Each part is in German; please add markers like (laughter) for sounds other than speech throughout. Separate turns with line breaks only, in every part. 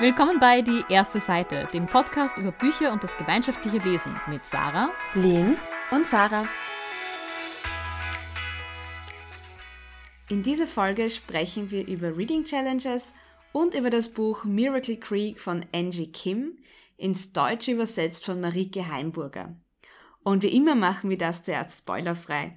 Willkommen bei Die erste Seite, dem Podcast über Bücher und das gemeinschaftliche Lesen mit Sarah,
Lynn
und Sarah. In dieser Folge sprechen wir über Reading Challenges und über das Buch Miracle Creek von Angie Kim, ins Deutsche übersetzt von Marike Heimburger. Und wie immer machen wir das zuerst spoilerfrei.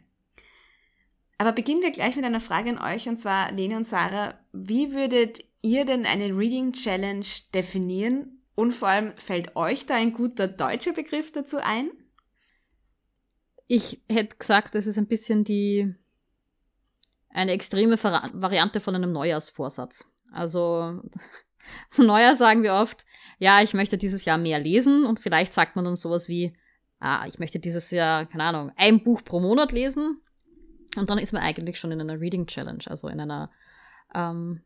Aber beginnen wir gleich mit einer Frage an euch, und zwar Lene und Sarah, wie würdet ihr denn eine Reading Challenge definieren? Und vor allem, fällt euch da ein guter deutscher Begriff dazu ein?
Ich hätte gesagt, das ist ein bisschen die eine extreme Variante von einem Neujahrsvorsatz. Also zu (laughs) Neujahr sagen wir oft, ja, ich möchte dieses Jahr mehr lesen und vielleicht sagt man dann sowas wie, ah, ich möchte dieses Jahr, keine Ahnung, ein Buch pro Monat lesen und dann ist man eigentlich schon in einer Reading Challenge, also in einer ähm,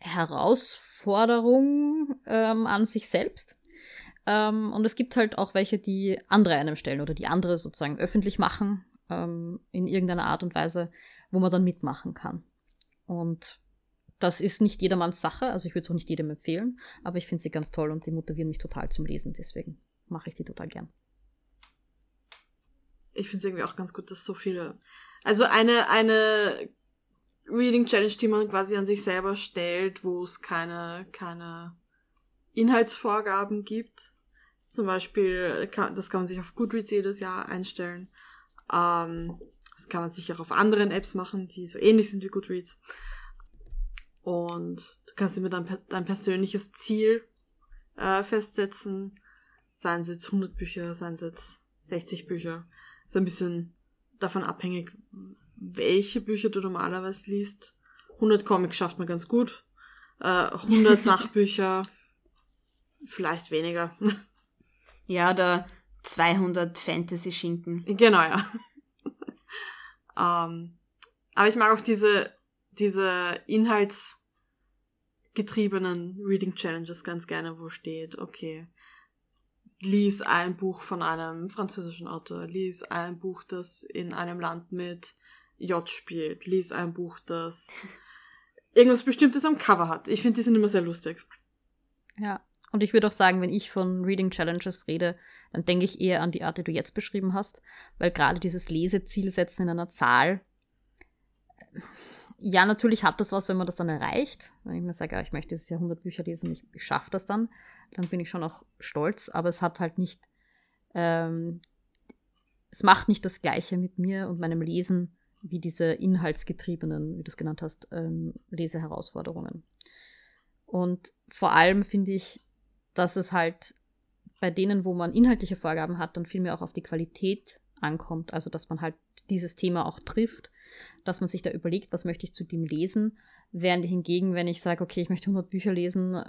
Herausforderung ähm, an sich selbst. Ähm, und es gibt halt auch welche, die andere einem stellen oder die andere sozusagen öffentlich machen ähm, in irgendeiner Art und Weise, wo man dann mitmachen kann. Und das ist nicht jedermanns Sache, also ich würde es auch nicht jedem empfehlen, aber ich finde sie ganz toll und die motivieren mich total zum Lesen, deswegen mache ich die total gern.
Ich finde es irgendwie auch ganz gut, dass so viele also eine, eine Reading Challenge, die man quasi an sich selber stellt, wo es keine, keine Inhaltsvorgaben gibt. Zum Beispiel, das kann man sich auf Goodreads jedes Jahr einstellen. Ähm, das kann man sich auch auf anderen Apps machen, die so ähnlich sind wie Goodreads. Und du kannst dir dein, dein persönliches Ziel äh, festsetzen. Seien es jetzt 100 Bücher, seien es jetzt 60 Bücher. So ein bisschen davon abhängig, welche Bücher du normalerweise liest. 100 Comics schafft man ganz gut. Äh, 100 (laughs) Sachbücher vielleicht weniger. (laughs)
Ja, oder 200 Fantasy-Schinken.
Genau, ja. (laughs) ähm, aber ich mag auch diese, diese inhaltsgetriebenen Reading Challenges ganz gerne, wo steht, okay, lies ein Buch von einem französischen Autor, lies ein Buch, das in einem Land mit J spielt, lies ein Buch, das irgendwas Bestimmtes am Cover hat. Ich finde, die sind immer sehr lustig.
Ja, und ich würde auch sagen, wenn ich von Reading Challenges rede, dann denke ich eher an die Art, die du jetzt beschrieben hast, weil gerade dieses Lesezielsetzen in einer Zahl, ja, natürlich hat das was, wenn man das dann erreicht. Wenn ich mir sage, ja, ich möchte dieses Jahr 100 Bücher lesen, ich, ich schaffe das dann dann bin ich schon auch stolz, aber es hat halt nicht, ähm, es macht nicht das Gleiche mit mir und meinem Lesen wie diese inhaltsgetriebenen, wie du es genannt hast, ähm, Leseherausforderungen. Und vor allem finde ich, dass es halt bei denen, wo man inhaltliche Vorgaben hat, dann vielmehr auch auf die Qualität ankommt. Also, dass man halt dieses Thema auch trifft, dass man sich da überlegt, was möchte ich zu dem lesen. Während hingegen, wenn ich sage, okay, ich möchte 100 Bücher lesen,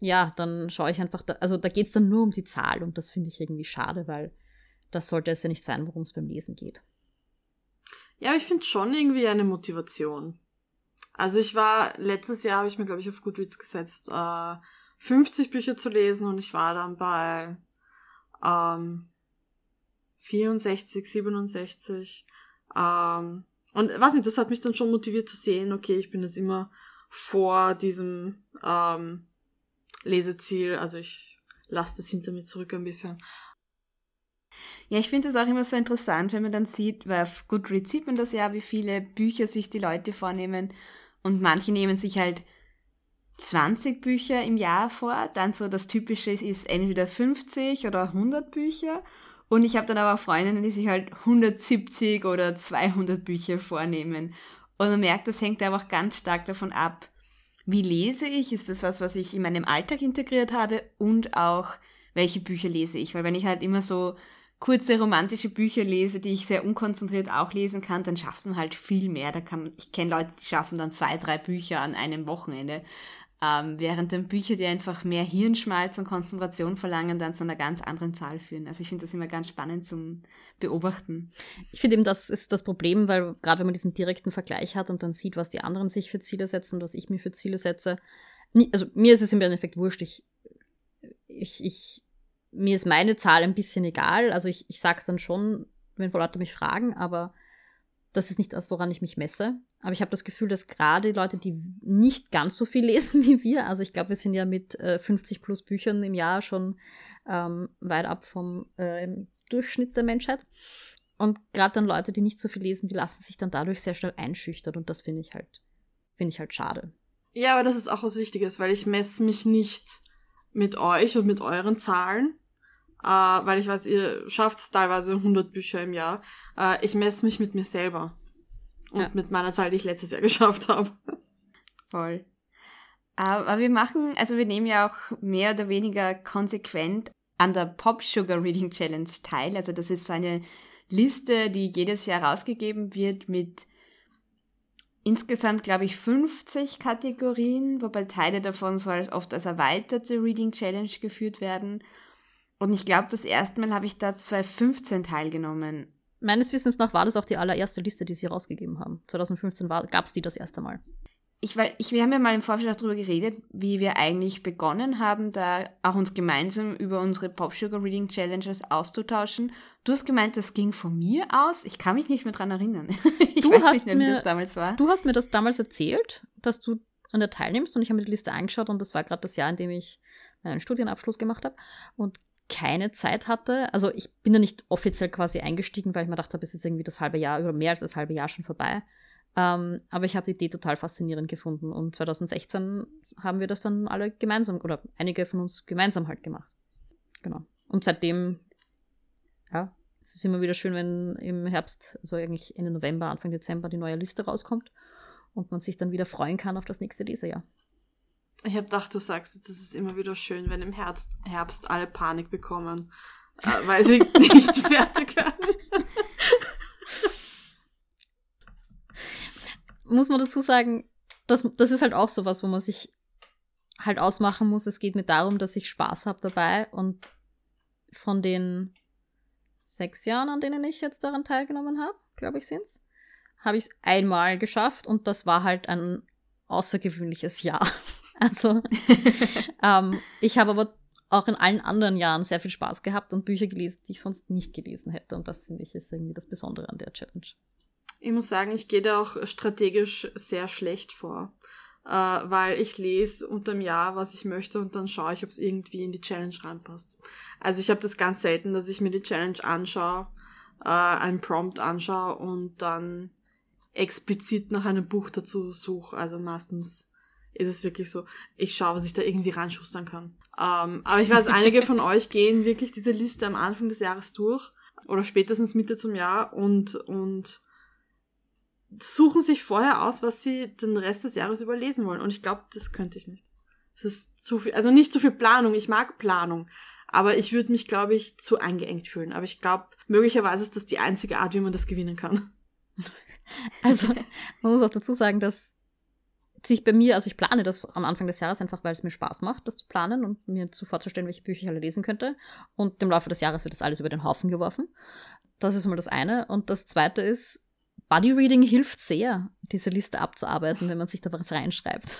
ja, dann schaue ich einfach, da, also da geht es dann nur um die Zahl und das finde ich irgendwie schade, weil das sollte es ja nicht sein, worum es beim Lesen geht.
Ja, ich finde schon irgendwie eine Motivation. Also ich war, letztes Jahr habe ich mir, glaube ich, auf Goodreads gesetzt, äh, 50 Bücher zu lesen und ich war dann bei ähm, 64, 67. Ähm, und weiß nicht, das hat mich dann schon motiviert zu sehen, okay, ich bin jetzt immer vor diesem ähm, Leseziel. Also ich lasse das hinter mir zurück ein bisschen.
Ja, ich finde es auch immer so interessant, wenn man dann sieht, weil auf Goodreads sieht man das ja, wie viele Bücher sich die Leute vornehmen. Und manche nehmen sich halt 20 Bücher im Jahr vor. Dann so das Typische ist entweder 50 oder 100 Bücher. Und ich habe dann aber auch Freundinnen, die sich halt 170 oder 200 Bücher vornehmen. Und man merkt, das hängt einfach ganz stark davon ab, wie lese ich? Ist das was, was ich in meinem Alltag integriert habe? Und auch, welche Bücher lese ich? Weil wenn ich halt immer so kurze romantische Bücher lese, die ich sehr unkonzentriert auch lesen kann, dann schafft man halt viel mehr. Da kann, ich kenne Leute, die schaffen dann zwei, drei Bücher an einem Wochenende. Ähm, während dann Bücher, die einfach mehr Hirnschmalz und Konzentration verlangen, dann zu einer ganz anderen Zahl führen. Also ich finde das immer ganz spannend zum Beobachten.
Ich finde eben, das ist das Problem, weil gerade wenn man diesen direkten Vergleich hat und dann sieht, was die anderen sich für Ziele setzen, was ich mir für Ziele setze, also mir ist es im Endeffekt wurscht. Ich, ich, ich, mir ist meine Zahl ein bisschen egal. Also ich, ich sage es dann schon, wenn Leute mich fragen, aber das ist nicht das, woran ich mich messe. Aber ich habe das Gefühl, dass gerade Leute, die nicht ganz so viel (laughs) lesen wie wir, also ich glaube, wir sind ja mit äh, 50 plus Büchern im Jahr schon ähm, weit ab vom äh, Durchschnitt der Menschheit. Und gerade dann Leute, die nicht so viel lesen, die lassen sich dann dadurch sehr schnell einschüchtern und das finde ich halt, finde ich halt schade.
Ja, aber das ist auch was Wichtiges, weil ich messe mich nicht mit euch und mit euren Zahlen, äh, weil ich weiß, ihr schafft teilweise 100 Bücher im Jahr. Äh, ich messe mich mit mir selber und ja. mit meiner Zahl, die ich letztes Jahr (laughs) geschafft habe.
Voll. Aber wir machen, also wir nehmen ja auch mehr oder weniger konsequent an der Pop Sugar Reading Challenge teil. Also das ist so eine Liste, die jedes Jahr rausgegeben wird mit insgesamt, glaube ich, 50 Kategorien, wobei Teile davon so als oft als erweiterte Reading Challenge geführt werden. Und ich glaube, das erste Mal habe ich da 2015 teilgenommen.
Meines Wissens nach war das auch die allererste Liste, die sie rausgegeben haben. 2015 gab es die das erste Mal
ich, weil, ich, wir haben ja mal im Vorfeld darüber geredet, wie wir eigentlich begonnen haben, da auch uns gemeinsam über unsere Pop Sugar Reading Challenges auszutauschen. Du hast gemeint, das ging von mir aus. Ich kann mich nicht mehr dran erinnern. (laughs) ich
du weiß nicht mehr, wie das damals war. Du hast mir das damals erzählt, dass du an der teilnimmst und ich habe mir die Liste angeschaut und das war gerade das Jahr, in dem ich meinen Studienabschluss gemacht habe und keine Zeit hatte. Also ich bin da nicht offiziell quasi eingestiegen, weil ich mir gedacht habe, es ist irgendwie das halbe Jahr oder mehr als das halbe Jahr schon vorbei. Ähm, aber ich habe die Idee total faszinierend gefunden. Und 2016 haben wir das dann alle gemeinsam, oder einige von uns gemeinsam halt gemacht. Genau. Und seitdem, ja, es ist immer wieder schön, wenn im Herbst, also eigentlich Ende November, Anfang Dezember, die neue Liste rauskommt und man sich dann wieder freuen kann auf das nächste Lesejahr.
Ich habe gedacht, du sagst, es ist immer wieder schön, wenn im Herbst, Herbst alle Panik bekommen, äh, weil sie (laughs) nicht fertig werden. (laughs)
muss man dazu sagen, das, das ist halt auch sowas, wo man sich halt ausmachen muss. Es geht mir darum, dass ich Spaß habe dabei und von den sechs Jahren, an denen ich jetzt daran teilgenommen habe, glaube ich, sind's, habe ich es einmal geschafft und das war halt ein außergewöhnliches Jahr. (laughs) Also (laughs) ähm, ich habe aber auch in allen anderen Jahren sehr viel Spaß gehabt und Bücher gelesen, die ich sonst nicht gelesen hätte. Und das finde ich ist irgendwie das Besondere an der Challenge.
Ich muss sagen, ich gehe da auch strategisch sehr schlecht vor, äh, weil ich lese unterm Jahr, was ich möchte und dann schaue ich, ob es irgendwie in die Challenge reinpasst. Also ich habe das ganz selten, dass ich mir die Challenge anschaue, äh, einen Prompt anschaue und dann explizit nach einem Buch dazu suche. Also meistens ist es wirklich so, ich schaue, was ich da irgendwie reinschustern kann. Ähm, aber ich weiß, (laughs) einige von euch gehen wirklich diese Liste am Anfang des Jahres durch oder spätestens Mitte zum Jahr und, und suchen sich vorher aus, was sie den Rest des Jahres überlesen wollen. Und ich glaube, das könnte ich nicht. Das ist zu viel, also nicht zu viel Planung. Ich mag Planung. Aber ich würde mich, glaube ich, zu eingeengt fühlen. Aber ich glaube, möglicherweise ist das die einzige Art, wie man das gewinnen kann. (laughs)
Also, man muss auch dazu sagen, dass sich bei mir, also ich plane das am Anfang des Jahres einfach, weil es mir Spaß macht, das zu planen und mir zu vorzustellen, welche Bücher ich alle lesen könnte. Und im Laufe des Jahres wird das alles über den Haufen geworfen. Das ist mal das eine. Und das zweite ist, Bodyreading hilft sehr, diese Liste abzuarbeiten, wenn man sich da was reinschreibt.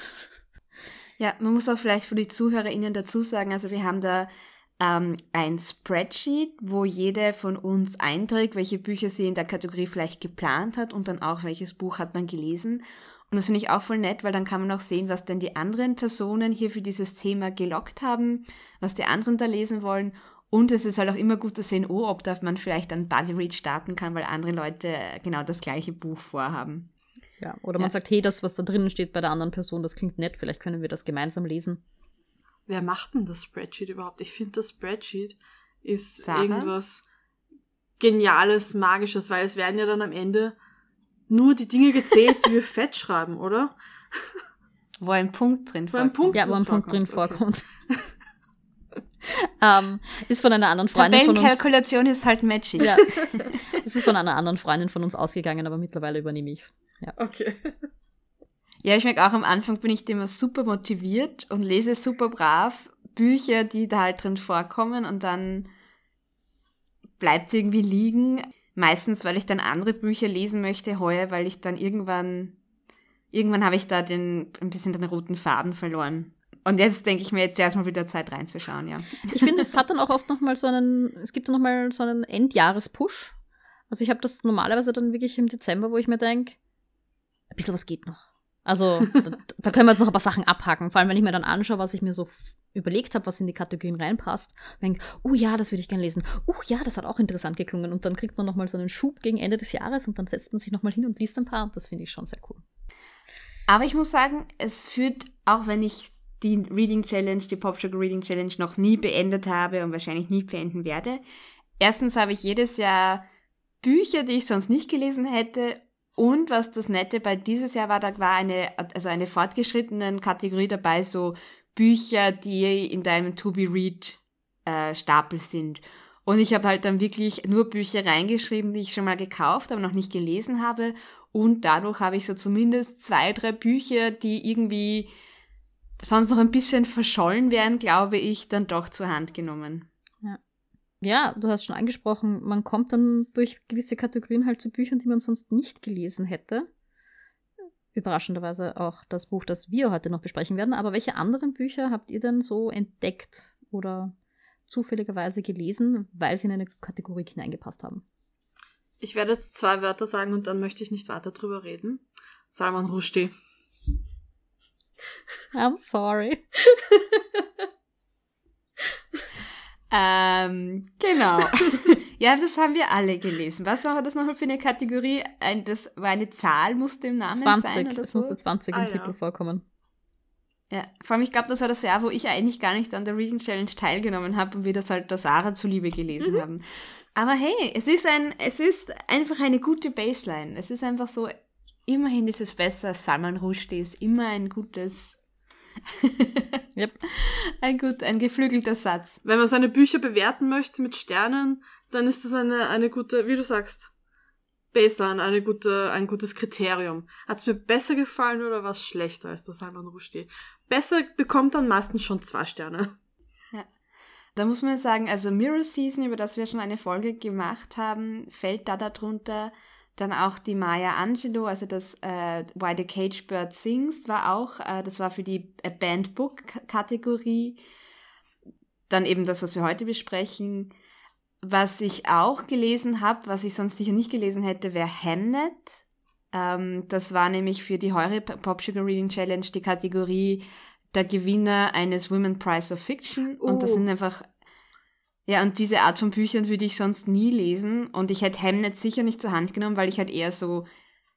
Ja, man muss auch vielleicht für die ZuhörerInnen dazu sagen, also wir haben da ähm, ein Spreadsheet, wo jede von uns einträgt, welche Bücher sie in der Kategorie vielleicht geplant hat und dann auch, welches Buch hat man gelesen. Und das finde ich auch voll nett, weil dann kann man auch sehen, was denn die anderen Personen hier für dieses Thema gelockt haben, was die anderen da lesen wollen und es ist halt auch immer gut zu sehen, oh, ob da man vielleicht einen Buddy Read starten kann, weil andere Leute genau das gleiche Buch vorhaben.
Ja, oder man ja. sagt, hey, das, was da drinnen steht bei der anderen Person, das klingt nett, vielleicht können wir das gemeinsam lesen.
Wer macht denn das Spreadsheet überhaupt? Ich finde, das Spreadsheet ist Sarah? irgendwas Geniales, Magisches, weil es werden ja dann am Ende nur die Dinge gezählt, die wir (laughs) fett schreiben, oder?
Wo ein Punkt drin
vorkommt. Wo ein Punkt ja, wo ein Punkt drin vorkommt. Okay. Ähm, ist von einer anderen Freundin von uns.
Kalkulation ist halt matchy. Ja.
Es ist von einer anderen Freundin von uns ausgegangen, aber mittlerweile übernehme ich es. Ja.
Okay.
Ja, ich merke auch am Anfang bin ich immer super motiviert und lese super brav Bücher, die da halt drin vorkommen und dann bleibt es irgendwie liegen. Meistens, weil ich dann andere Bücher lesen möchte heuer, weil ich dann irgendwann, irgendwann habe ich da den, ein bisschen den roten Faden verloren. Und jetzt denke ich mir, jetzt wäre es mal wieder Zeit reinzuschauen, ja.
Ich finde, es hat dann auch oft nochmal so einen, es gibt dann nochmal so einen Endjahrespush. Also ich habe das normalerweise dann wirklich im Dezember, wo ich mir denke, ein bisschen was geht noch. Also da, da, können wir jetzt noch ein paar Sachen abhaken. Vor allem, wenn ich mir dann anschaue, was ich mir so überlegt habe, was in die Kategorien reinpasst. Denke, oh ja, das würde ich gerne lesen. Oh ja, das hat auch interessant geklungen. Und dann kriegt man nochmal so einen Schub gegen Ende des Jahres und dann setzt man sich nochmal hin und liest ein paar. Und das finde ich schon sehr cool.
Aber ich muss sagen, es führt, auch wenn ich die Reading Challenge, die Pop Sugar Reading Challenge noch nie beendet habe und wahrscheinlich nie beenden werde. Erstens habe ich jedes Jahr Bücher, die ich sonst nicht gelesen hätte. Und was das Nette bei dieses Jahr war, da war eine, also eine fortgeschrittenen Kategorie dabei, so Bücher, die in deinem To Be Read äh, Stapel sind. Und ich habe halt dann wirklich nur Bücher reingeschrieben, die ich schon mal gekauft, aber noch nicht gelesen habe. Und dadurch habe ich so zumindest zwei, drei Bücher, die irgendwie sonst noch ein bisschen verschollen wären, glaube ich, dann doch zur Hand genommen.
Ja. ja, du hast schon angesprochen, man kommt dann durch gewisse Kategorien halt zu Büchern, die man sonst nicht gelesen hätte. Überraschenderweise auch das Buch, das wir heute noch besprechen werden. Aber welche anderen Bücher habt ihr denn so entdeckt oder zufälligerweise gelesen, weil sie in eine Kategorie hineingepasst haben?
Ich werde jetzt zwei Wörter sagen und dann möchte ich nicht weiter drüber reden. Salman Rushdie.
I'm sorry. (laughs)
ähm, genau. (laughs) ja, das haben wir alle gelesen. Was war das noch für eine Kategorie? Ein, das war eine Zahl, musste im Namen
20,
sein oder
es
so?
musste 20 im
Ah, ja.
Titel vorkommen.
Ja, vor allem, ich glaube, das war das Jahr, wo ich eigentlich gar nicht an der Reading Challenge teilgenommen habe und wir das halt der Sarah zuliebe gelesen
Mhm.
haben. Aber hey, es ist ein, es ist einfach eine gute Baseline. Es ist einfach so, immerhin ist es besser, Salman Rushdie ist immer ein gutes, (laughs)
Yep.
ein gut, ein geflügelter Satz.
Wenn man seine Bücher bewerten möchte mit Sternen, dann ist das eine, eine gute, wie du sagst, Baseline, eine gute, ein gutes Kriterium. Hat's mir besser gefallen oder was schlechter als der Salman Rushdie? Besser bekommt dann meistens schon zwei Sterne.
Da muss man sagen, also Mirror Season, über das wir schon eine Folge gemacht haben, fällt da darunter. Dann auch die Maya Angelou, also das äh, Why the Cage Bird Sings war auch, äh, das war für die äh, Band Book Kategorie. Dann eben das, was wir heute besprechen. Was ich auch gelesen habe, was ich sonst sicher nicht gelesen hätte, wäre Hamnet. Ähm, das war nämlich für die Heure Pop Sugar Reading Challenge die Kategorie der Gewinner eines Women Prize of Fiction. Und das
Oh.
sind einfach, ja, und diese Art von Büchern würde ich sonst nie lesen. Und ich hätte Hamnet sicher nicht zur Hand genommen, weil ich halt eher so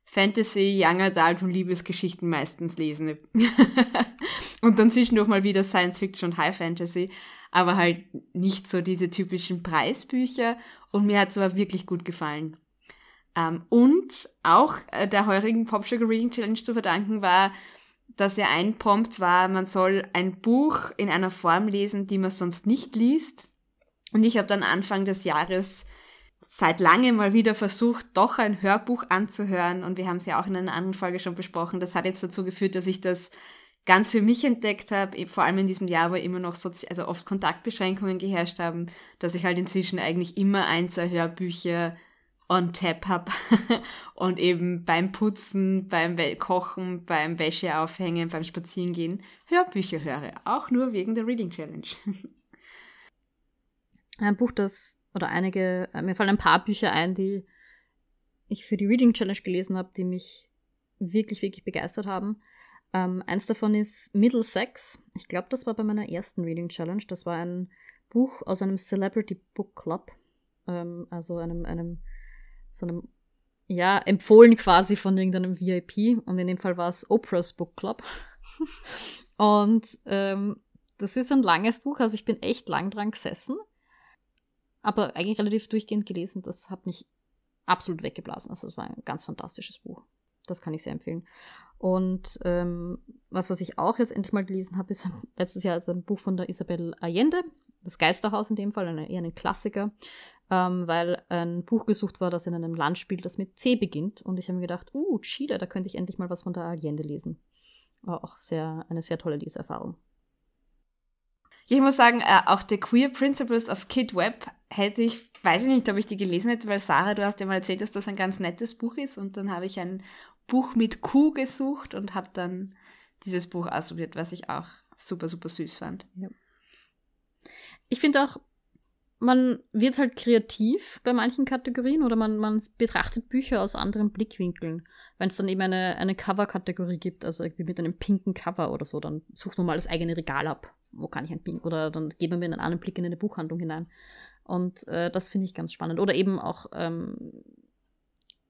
Fantasy, Young Adult und Liebesgeschichten meistens lese. (laughs) und dann zwischendurch mal wieder Science Fiction und High Fantasy. Aber halt nicht so diese typischen Preisbücher. Und mir hat es aber wirklich gut gefallen. Ähm, und auch äh, der heurigen Pop Sugar Reading Challenge zu verdanken war, dass ja ein Prompt war, man soll ein Buch in einer Form lesen, die man sonst nicht liest. Und ich habe dann Anfang des Jahres seit langem mal wieder versucht, doch ein Hörbuch anzuhören. Und wir haben es ja auch in einer anderen Folge schon besprochen. Das hat jetzt dazu geführt, dass ich das ganz für mich entdeckt habe, vor allem in diesem Jahr, wo immer noch sozi also oft Kontaktbeschränkungen geherrscht haben, dass ich halt inzwischen eigentlich immer ein, zwei Hörbücher on tap habe (laughs) und eben beim Putzen, beim Kochen, beim Wäsche aufhängen, beim Spazierengehen Hörbücher höre. Auch nur wegen der Reading Challenge. (laughs)
Ein Buch, das, oder einige, äh, mir fallen ein paar Bücher ein, die ich für die Reading Challenge gelesen habe, die mich wirklich, wirklich begeistert haben. Ähm, eins davon ist Middlesex. Ich glaube, das war bei meiner ersten Reading Challenge. Das war ein Buch aus einem Celebrity Book Club. Ähm, also einem, einem, so einem, ja, empfohlen quasi von irgendeinem VIP. Und in dem Fall war es Oprah's Book Club. (laughs) Und ähm, das ist ein langes Buch, also ich bin echt lang dran gesessen. Aber eigentlich relativ durchgehend gelesen. Das hat mich absolut weggeblasen. Also es war ein ganz fantastisches Buch. Das kann ich sehr empfehlen. Und ähm, was, was ich auch jetzt endlich mal gelesen habe, ist (laughs) letztes Jahr ist ein Buch von der Isabel Allende, das Geisterhaus in dem Fall, eine, eher ein Klassiker, ähm, weil ein Buch gesucht war, das in einem Land spielt, das mit C beginnt. Und ich habe mir gedacht, uh, Chile, da könnte ich endlich mal was von der Allende lesen. War auch sehr, eine sehr tolle Leseerfahrung.
Ich muss sagen, äh, auch The Queer Principles of Kid Webb hätte ich, weiß ich nicht, ob ich die gelesen hätte, weil Sarah, du hast ja mal erzählt, dass das ein ganz nettes Buch ist und dann habe ich ein Buch mit Q gesucht und habe dann dieses Buch ausprobiert, was ich auch super, super süß fand.
Ich finde auch, man wird halt kreativ bei manchen Kategorien oder man, man betrachtet Bücher aus anderen Blickwinkeln. Wenn es dann eben eine, eine Cover-Kategorie gibt, also irgendwie mit einem pinken Cover oder so, dann sucht man mal das eigene Regal ab. Wo kann ich ein Pink? Oder dann geht man mit einem anderen Blick in eine Buchhandlung hinein. Und äh, das finde ich ganz spannend. Oder eben auch, ähm,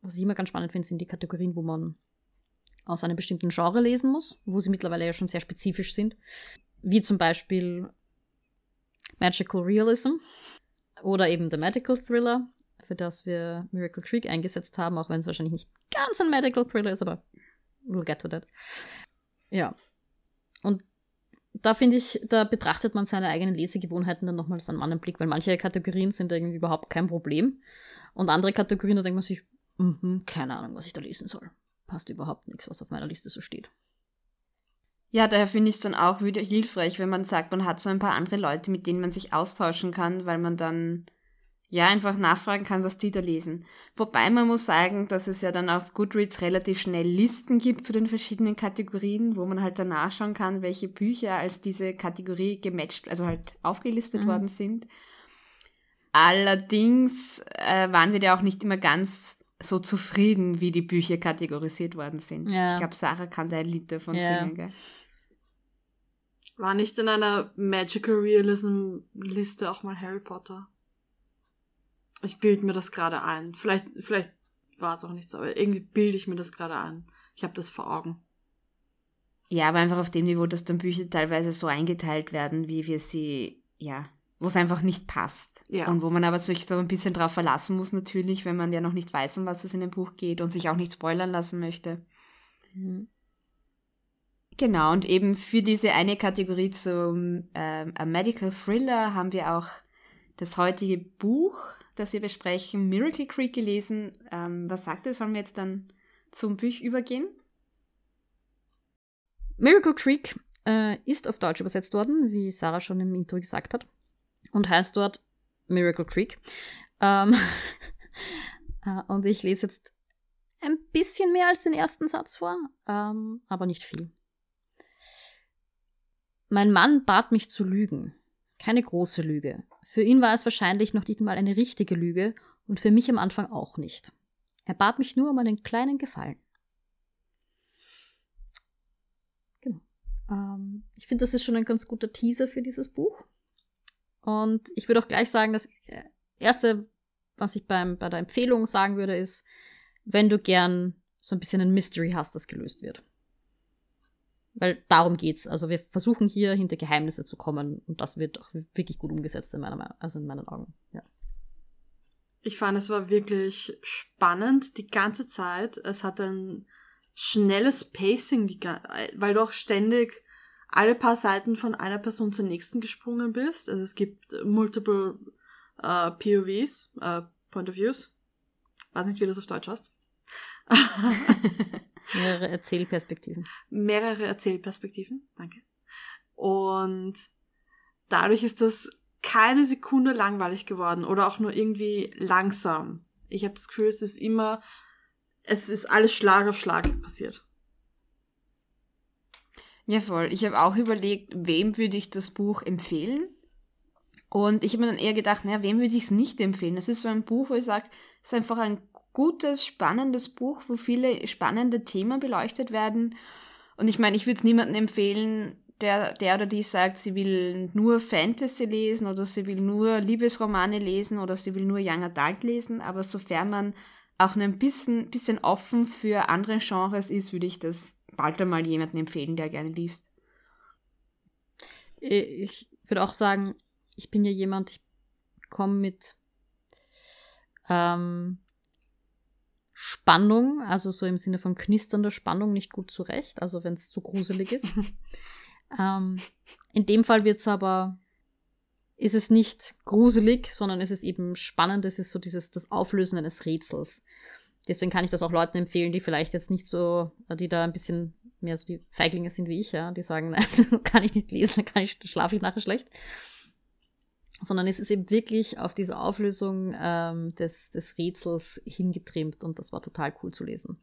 was ich immer ganz spannend finde, sind die Kategorien, wo man aus einem bestimmten Genre lesen muss, wo sie mittlerweile ja schon sehr spezifisch sind. Wie zum Beispiel Magical Realism oder eben The Medical Thriller, für das wir Miracle Creek eingesetzt haben, auch wenn es wahrscheinlich nicht ganz ein Medical Thriller ist, aber we'll get to that. Ja. Und da finde ich, da betrachtet man seine eigenen Lesegewohnheiten dann nochmals an anderen Blick, weil manche Kategorien sind irgendwie überhaupt kein Problem. Und andere Kategorien, da denkt man sich, mm keine Ahnung, was ich da lesen soll. Passt überhaupt nichts, was auf meiner Liste so steht.
Ja, daher finde ich es dann auch wieder hilfreich, wenn man sagt, man hat so ein paar andere Leute, mit denen man sich austauschen kann, weil man dann ja einfach nachfragen kann, was die da lesen. Wobei man muss sagen, dass es ja dann auf Goodreads relativ schnell Listen gibt zu den verschiedenen Kategorien, wo man halt dann nachschauen kann, welche Bücher als diese Kategorie gematcht, also halt aufgelistet mhm. worden sind. Allerdings äh, waren wir da auch nicht immer ganz so zufrieden, wie die Bücher kategorisiert worden sind. Ja. Ich glaube, Sarah kann da ein Lied davon ja. singen, gell?
War nicht in einer Magical Realism Liste auch mal Harry Potter? Ich bilde mir das gerade ein. Vielleicht, vielleicht war es auch nicht so, aber irgendwie bilde ich mir das gerade ein. Ich habe das vor Augen.
Ja, aber einfach auf dem Niveau, dass dann Bücher teilweise so eingeteilt werden, wie wir sie, ja, wo es einfach nicht passt. Ja. Und wo man aber sich so ein bisschen drauf verlassen muss, natürlich, wenn man ja noch nicht weiß, um was es in dem Buch geht und sich auch nicht spoilern lassen möchte. Mhm. Genau, und eben für diese eine Kategorie zum ähm, Medical Thriller haben wir auch das heutige Buch, das wir besprechen, Miracle Creek gelesen. Ähm, was sagt es? Sollen wir jetzt dann zum Buch übergehen?
Miracle Creek äh, ist auf Deutsch übersetzt worden, wie Sarah schon im Intro gesagt hat, und heißt dort Miracle Creek. Ähm (laughs) äh, und ich lese jetzt ein bisschen mehr als den ersten Satz vor, ähm, aber nicht viel. Mein Mann bat mich zu lügen. Keine große Lüge. Für ihn war es wahrscheinlich noch nicht mal eine richtige Lüge und für mich am Anfang auch nicht. Er bat mich nur um einen kleinen Gefallen. Genau. Ähm, ich finde, das ist schon ein ganz guter Teaser für dieses Buch. Und ich würde auch gleich sagen, das Erste, was ich beim, bei der Empfehlung sagen würde, ist, wenn du gern so ein bisschen ein Mystery hast, das gelöst wird. Weil darum geht's. Also wir versuchen hier hinter Geheimnisse zu kommen und das wird auch wirklich gut umgesetzt in meiner, also in meinen Augen. Ja.
Ich fand, es war wirklich spannend die ganze Zeit. Es hat ein schnelles Pacing, die, weil du auch ständig alle paar Seiten von einer Person zur nächsten gesprungen bist. Also es gibt multiple uh, POVs, uh, Point of Views. Weiß nicht, wie du das auf Deutsch hast. (laughs) (laughs)
Mehrere Erzählperspektiven.
Mehrere Erzählperspektiven, danke. Und dadurch ist das keine Sekunde langweilig geworden oder auch nur irgendwie langsam. Ich habe das Gefühl, es ist immer, es ist alles Schlag auf Schlag passiert.
Ja, voll. Ich habe auch überlegt, wem würde ich das Buch empfehlen? Und ich habe mir dann eher gedacht, naja, wem würde ich es nicht empfehlen? Es ist so ein Buch, wo ich sage, es ist einfach ein gutes, spannendes Buch, wo viele spannende Themen beleuchtet werden. Und ich meine, ich würde es niemandem empfehlen, der, der oder die sagt, sie will nur Fantasy lesen oder sie will nur Liebesromane lesen oder sie will nur Young Adult lesen, aber sofern man auch ein bisschen, bisschen offen für andere Genres ist, würde ich das bald einmal jemandem empfehlen, der gerne liest.
Ich würde auch sagen, ich bin ja jemand, ich komme mit ähm, Spannung, also so im Sinne von knisternder Spannung, nicht gut zurecht, also wenn es zu gruselig ist. (laughs) ähm, in dem Fall wird es aber, ist es nicht gruselig, sondern es ist eben spannend, es ist so dieses, das Auflösen eines Rätsels. Deswegen kann ich das auch Leuten empfehlen, die vielleicht jetzt nicht so, die da ein bisschen mehr so die Feiglinge sind wie ich, ja, die sagen, (laughs) nein, das kann ich nicht lesen, dann kann ich, schlafe ich nachher schlecht sondern es ist eben wirklich auf diese Auflösung ähm, des, des Rätsels hingetrimmt und das war total cool zu lesen.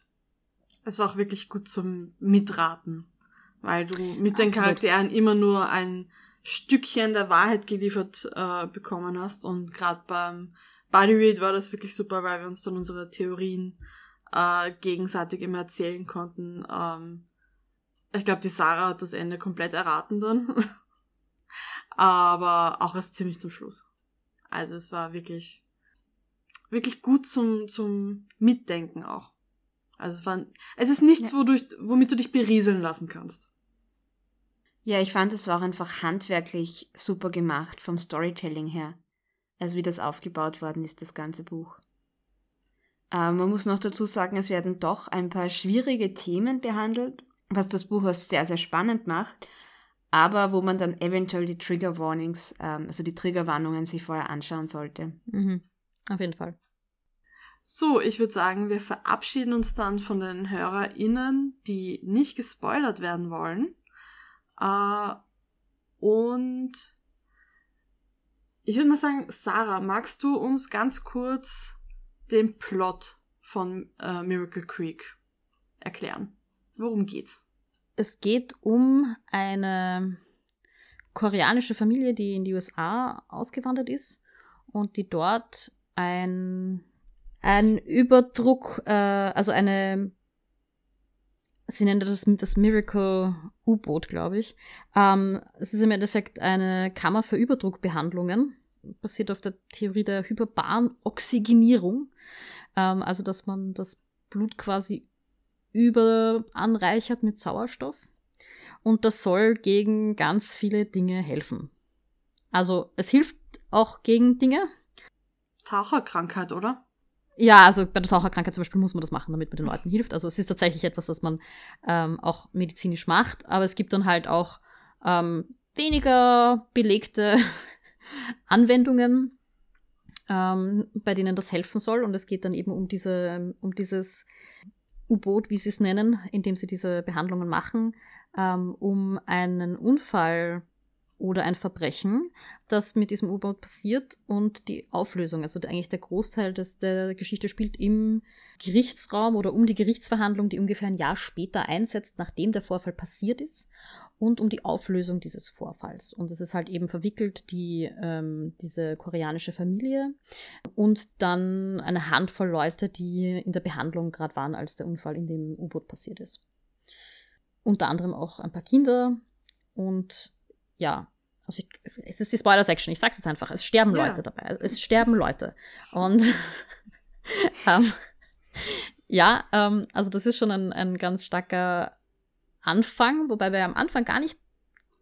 Es war auch wirklich gut zum Mitraten, weil du mit den Charakteren immer nur ein Stückchen der Wahrheit geliefert äh, bekommen hast. Und gerade beim Body Read war das wirklich super, weil wir uns dann unsere Theorien äh, gegenseitig immer erzählen konnten. Ähm, ich glaube, die Sarah hat das Ende komplett erraten dann. (laughs) Aber auch erst ziemlich zum Schluss. Also es war wirklich, wirklich gut zum, zum Mitdenken auch. Also es war, es ist nichts, wodurch, womit du dich berieseln lassen kannst.
Ja, ich fand, es war auch einfach handwerklich super gemacht vom Storytelling her. Also wie das aufgebaut worden ist, das ganze Buch. Äh, man muss noch dazu sagen, es werden doch ein paar schwierige Themen behandelt, was das Buch auch sehr, sehr spannend macht, aber wo man dann eventuell die Trigger Warnings, ähm, also die Triggerwarnungen sich vorher anschauen sollte.
Mhm. Auf jeden Fall.
So, ich würde sagen, wir verabschieden uns dann von den HörerInnen, die nicht gespoilert werden wollen. Äh, und ich würde mal sagen, Sarah, magst du uns ganz kurz den Plot von äh, Miracle Creek erklären? Worum geht's?
Es geht um eine koreanische Familie, die in die USA ausgewandert ist und die dort ein, ein Überdruck, äh, also eine, sie nennen das das Miracle U-Boot, glaube ich. Ähm, es ist im Endeffekt eine Kammer für Überdruckbehandlungen, basiert auf der Theorie der hyperbaren Oxygenierung, ähm, also dass man das Blut quasi überanreichert mit Sauerstoff. Und das soll gegen ganz viele Dinge helfen. Also es hilft auch gegen Dinge.
Taucherkrankheit, oder?
Ja, also bei der Taucherkrankheit zum Beispiel muss man das machen, damit man den Leuten hilft. Also es ist tatsächlich etwas, das man ähm, auch medizinisch macht, aber es gibt dann halt auch ähm, weniger belegte (laughs) Anwendungen, ähm, bei denen das helfen soll. Und es geht dann eben um diese, um dieses U-Boot, wie sie es nennen, in dem sie diese Behandlungen machen, ähm, um einen Unfall oder ein Verbrechen, das mit diesem U-Boot passiert und die Auflösung, also eigentlich der Großteil des, der Geschichte spielt im Gerichtsraum oder um die Gerichtsverhandlung, die ungefähr ein Jahr später einsetzt, nachdem der Vorfall passiert ist und um die Auflösung dieses Vorfalls. Und es ist halt eben verwickelt die, ähm, diese koreanische Familie und dann eine Handvoll Leute, die in der Behandlung gerade waren, als der Unfall in dem U-Boot passiert ist. Unter anderem auch ein paar Kinder und ja, also ich, es ist die Spoiler-Section, ich sag's jetzt einfach, es sterben ja. Leute dabei. Es sterben Leute. Und (laughs) ähm, ja, ähm, also das ist schon ein, ein ganz starker Anfang, wobei wir am Anfang gar nicht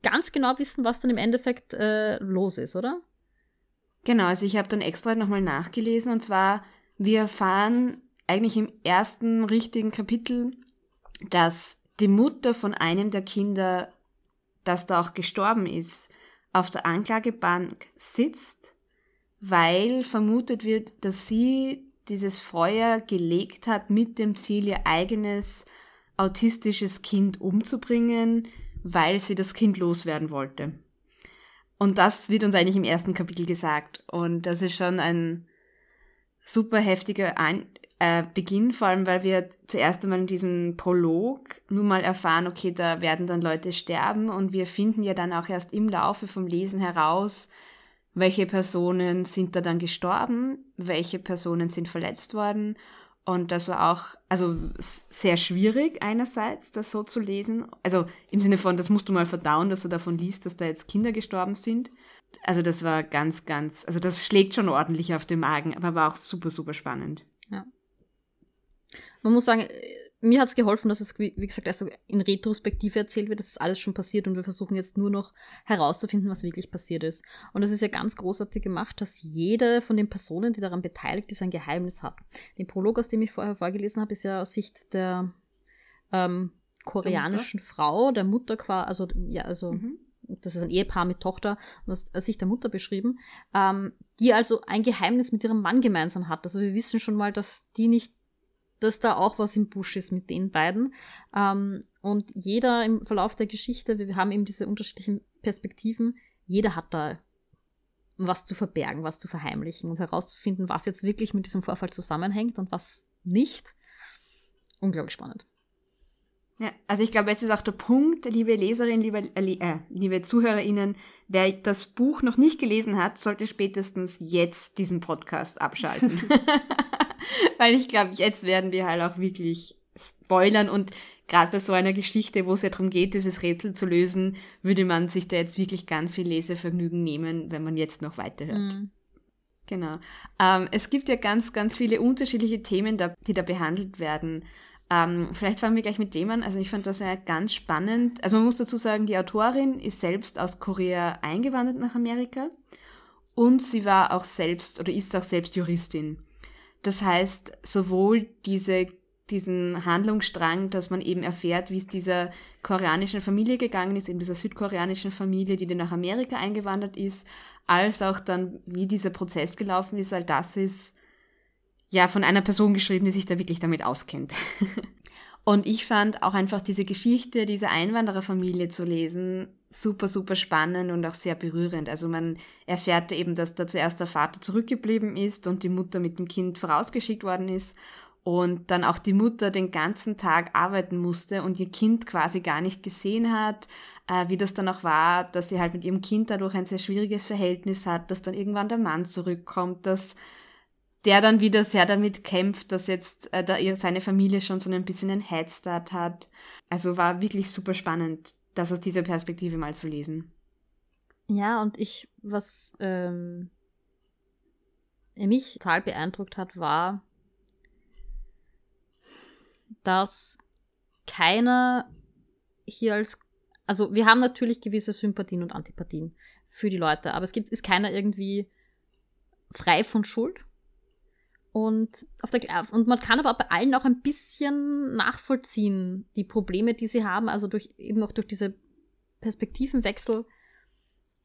ganz genau wissen, was dann im Endeffekt äh, los ist, oder?
Genau, also ich habe dann extra nochmal nachgelesen und zwar, wir erfahren eigentlich im ersten richtigen Kapitel, dass die Mutter von einem der Kinder das da auch gestorben ist, auf der Anklagebank sitzt, weil vermutet wird, dass sie dieses Feuer gelegt hat mit dem Ziel, ihr eigenes autistisches Kind umzubringen, weil sie das Kind loswerden wollte. Und das wird uns eigentlich im ersten Kapitel gesagt. Und das ist schon ein super heftiger äh, Beginn, vor allem weil wir zuerst einmal in diesem Prolog nur mal erfahren, okay, da werden dann Leute sterben und wir finden ja dann auch erst im Laufe vom Lesen heraus, welche Personen sind da dann gestorben, welche Personen sind verletzt worden. Und das war auch, also sehr schwierig einerseits, das so zu lesen. Also im Sinne von, das musst du mal verdauen, dass du davon liest, dass da jetzt Kinder gestorben sind. Also das war ganz, ganz, also das schlägt schon ordentlich auf den Magen, aber war auch super, super spannend.
Man muss sagen, mir hat es geholfen, dass es, wie gesagt, erst so in Retrospektive erzählt wird, dass es alles schon passiert und wir versuchen jetzt nur noch herauszufinden, was wirklich passiert ist. Und das ist ja ganz großartig gemacht, dass jede von den Personen, die daran beteiligt ist, ein Geheimnis hat. Den Prolog, aus dem ich vorher vorgelesen habe, ist ja aus Sicht der ähm, koreanischen der Frau, der Mutter quasi, also ja, also mhm. das ist ein Ehepaar mit Tochter, aus Sicht der Mutter beschrieben, ähm, die also ein Geheimnis mit ihrem Mann gemeinsam hat. Also wir wissen schon mal, dass die nicht dass da auch was im Busch ist mit den beiden. Ähm, und jeder im Verlauf der Geschichte, wir haben eben diese unterschiedlichen Perspektiven, jeder hat da was zu verbergen, was zu verheimlichen und herauszufinden, was jetzt wirklich mit diesem Vorfall zusammenhängt und was nicht. Unglaublich spannend.
Ja, also ich glaube, jetzt ist auch der Punkt, liebe Leserinnen, liebe, äh, liebe ZuhörerInnen, wer das Buch noch nicht gelesen hat, sollte spätestens jetzt diesen Podcast abschalten. (laughs) (laughs) Weil ich glaube, jetzt werden wir halt auch wirklich spoilern und gerade bei so einer Geschichte, wo es ja darum geht, dieses Rätsel zu lösen, würde man sich da jetzt wirklich ganz viel Lesevergnügen nehmen, wenn man jetzt noch weiterhört. Mhm. Genau. Ähm, es gibt ja ganz, ganz viele unterschiedliche Themen, da, die da behandelt werden. Ähm, vielleicht fangen wir gleich mit dem an. Also ich fand das ja ganz spannend. Also man muss dazu sagen, die Autorin ist selbst aus Korea eingewandert nach Amerika und sie war auch selbst oder ist auch selbst Juristin. Das heißt, sowohl diese, diesen Handlungsstrang, dass man eben erfährt, wie es dieser koreanischen Familie gegangen ist, eben dieser südkoreanischen Familie, die dann nach Amerika eingewandert ist, als auch dann, wie dieser Prozess gelaufen ist, all das ist ja von einer Person geschrieben, die sich da wirklich damit auskennt. (laughs) Und ich fand auch einfach diese Geschichte dieser Einwandererfamilie zu lesen super, super spannend und auch sehr berührend. Also man erfährt eben, dass da zuerst der Vater zurückgeblieben ist und die Mutter mit dem Kind vorausgeschickt worden ist und dann auch die Mutter den ganzen Tag arbeiten musste und ihr Kind quasi gar nicht gesehen hat, äh, wie das dann auch war, dass sie halt mit ihrem Kind dadurch ein sehr schwieriges Verhältnis hat, dass dann irgendwann der Mann zurückkommt, dass der dann wieder sehr damit kämpft, dass jetzt äh, da seine Familie schon so ein bisschen ein Headstart hat. Also war wirklich super spannend, das aus dieser Perspektive mal zu lesen.
Ja, und ich, was ähm, mich total beeindruckt hat, war, dass keiner hier als, also wir haben natürlich gewisse Sympathien und Antipathien für die Leute, aber es gibt, ist keiner irgendwie frei von Schuld. Und, auf der, und man kann aber bei allen auch ein bisschen nachvollziehen, die Probleme, die sie haben. Also durch, eben auch durch diese Perspektivenwechsel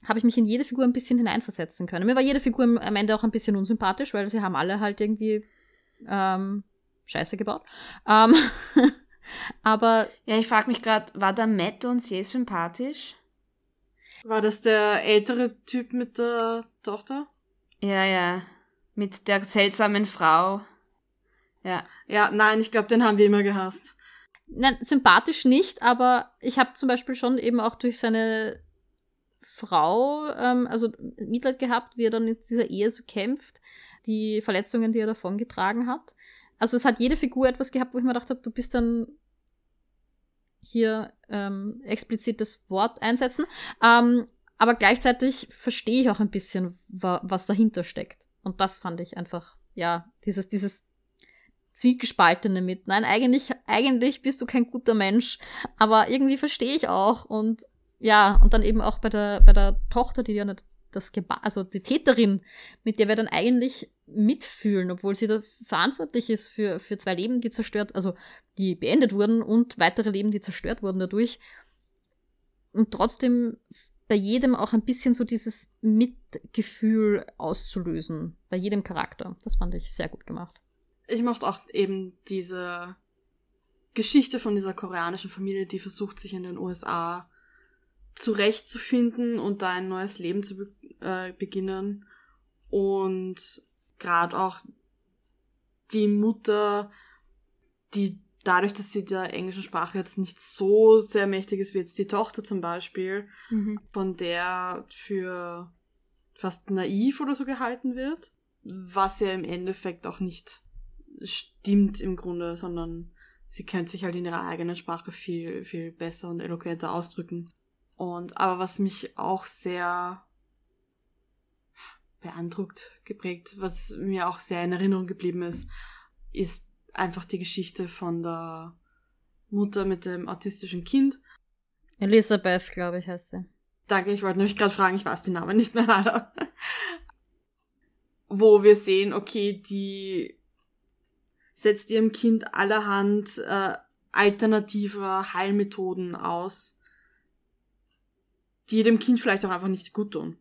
habe ich mich in jede Figur ein bisschen hineinversetzen können. Mir war jede Figur am Ende auch ein bisschen unsympathisch, weil sie haben alle halt irgendwie ähm, Scheiße gebaut. Ähm, (laughs) aber.
Ja, ich frage mich gerade, war der Matt uns je sympathisch?
War das der ältere Typ mit der Tochter?
Ja, ja. Mit der seltsamen Frau. Ja.
Ja, nein, ich glaube, den haben wir immer gehasst.
Nein, sympathisch nicht, aber ich habe zum Beispiel schon eben auch durch seine Frau, ähm, also Mitleid gehabt, wie er dann in dieser Ehe so kämpft, die Verletzungen, die er davongetragen hat. Also es hat jede Figur etwas gehabt, wo ich mir gedacht habe, du bist dann hier ähm, explizit das Wort einsetzen. Ähm, aber gleichzeitig verstehe ich auch ein bisschen, wa was dahinter steckt. Und das fand ich einfach, ja, dieses, dieses Zwiegespaltene mit. Nein, eigentlich, eigentlich bist du kein guter Mensch, aber irgendwie verstehe ich auch. Und ja, und dann eben auch bei der, bei der Tochter, die ja nicht das Geba also die Täterin, mit der wir dann eigentlich mitfühlen, obwohl sie da verantwortlich ist für, für zwei Leben, die zerstört, also die beendet wurden und weitere Leben, die zerstört wurden dadurch. Und trotzdem bei jedem auch ein bisschen so dieses Mitgefühl auszulösen, bei jedem Charakter. Das fand ich sehr gut gemacht.
Ich mochte auch eben diese Geschichte von dieser koreanischen Familie, die versucht, sich in den USA zurechtzufinden und da ein neues Leben zu be äh, beginnen. Und gerade auch die Mutter, die dadurch, dass sie der englischen Sprache jetzt nicht so sehr mächtig ist wie jetzt die Tochter zum Beispiel, mhm. von der für fast naiv oder so gehalten wird, was ja im Endeffekt auch nicht stimmt im Grunde, sondern sie kennt sich halt in ihrer eigenen Sprache viel, viel besser und eloquenter ausdrücken. Und, aber was mich auch sehr beeindruckt, geprägt, was mir auch sehr in Erinnerung geblieben ist, ist einfach die Geschichte von der Mutter mit dem autistischen Kind.
Elisabeth, glaube ich, heißt sie.
Danke, ich wollte nämlich gerade fragen, ich weiß den Namen nicht mehr leider. (laughs) Wo wir sehen, okay, die setzt ihrem Kind allerhand äh, alternative Heilmethoden aus, die dem Kind vielleicht auch einfach nicht gut tun.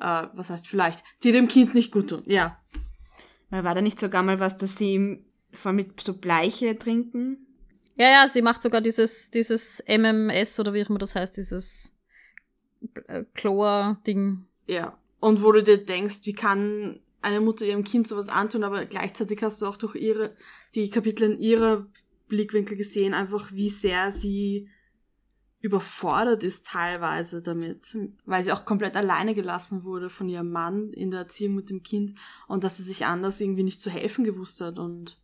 Äh, was heißt vielleicht? Die dem Kind nicht gut tun, ja.
Weil war da nicht sogar mal was, dass sie ihm vor allem mit so Bleiche trinken.
Ja, ja, sie macht sogar dieses, dieses MMS oder wie auch immer das heißt, dieses äh, Chlor-Ding.
Ja. Und wo du dir denkst, wie kann eine Mutter ihrem Kind sowas antun, aber gleichzeitig hast du auch durch ihre, die Kapitel in ihrer Blickwinkel gesehen, einfach wie sehr sie überfordert ist teilweise damit, weil sie auch komplett alleine gelassen wurde von ihrem Mann in der Erziehung mit dem Kind und dass sie sich anders irgendwie nicht zu helfen gewusst hat und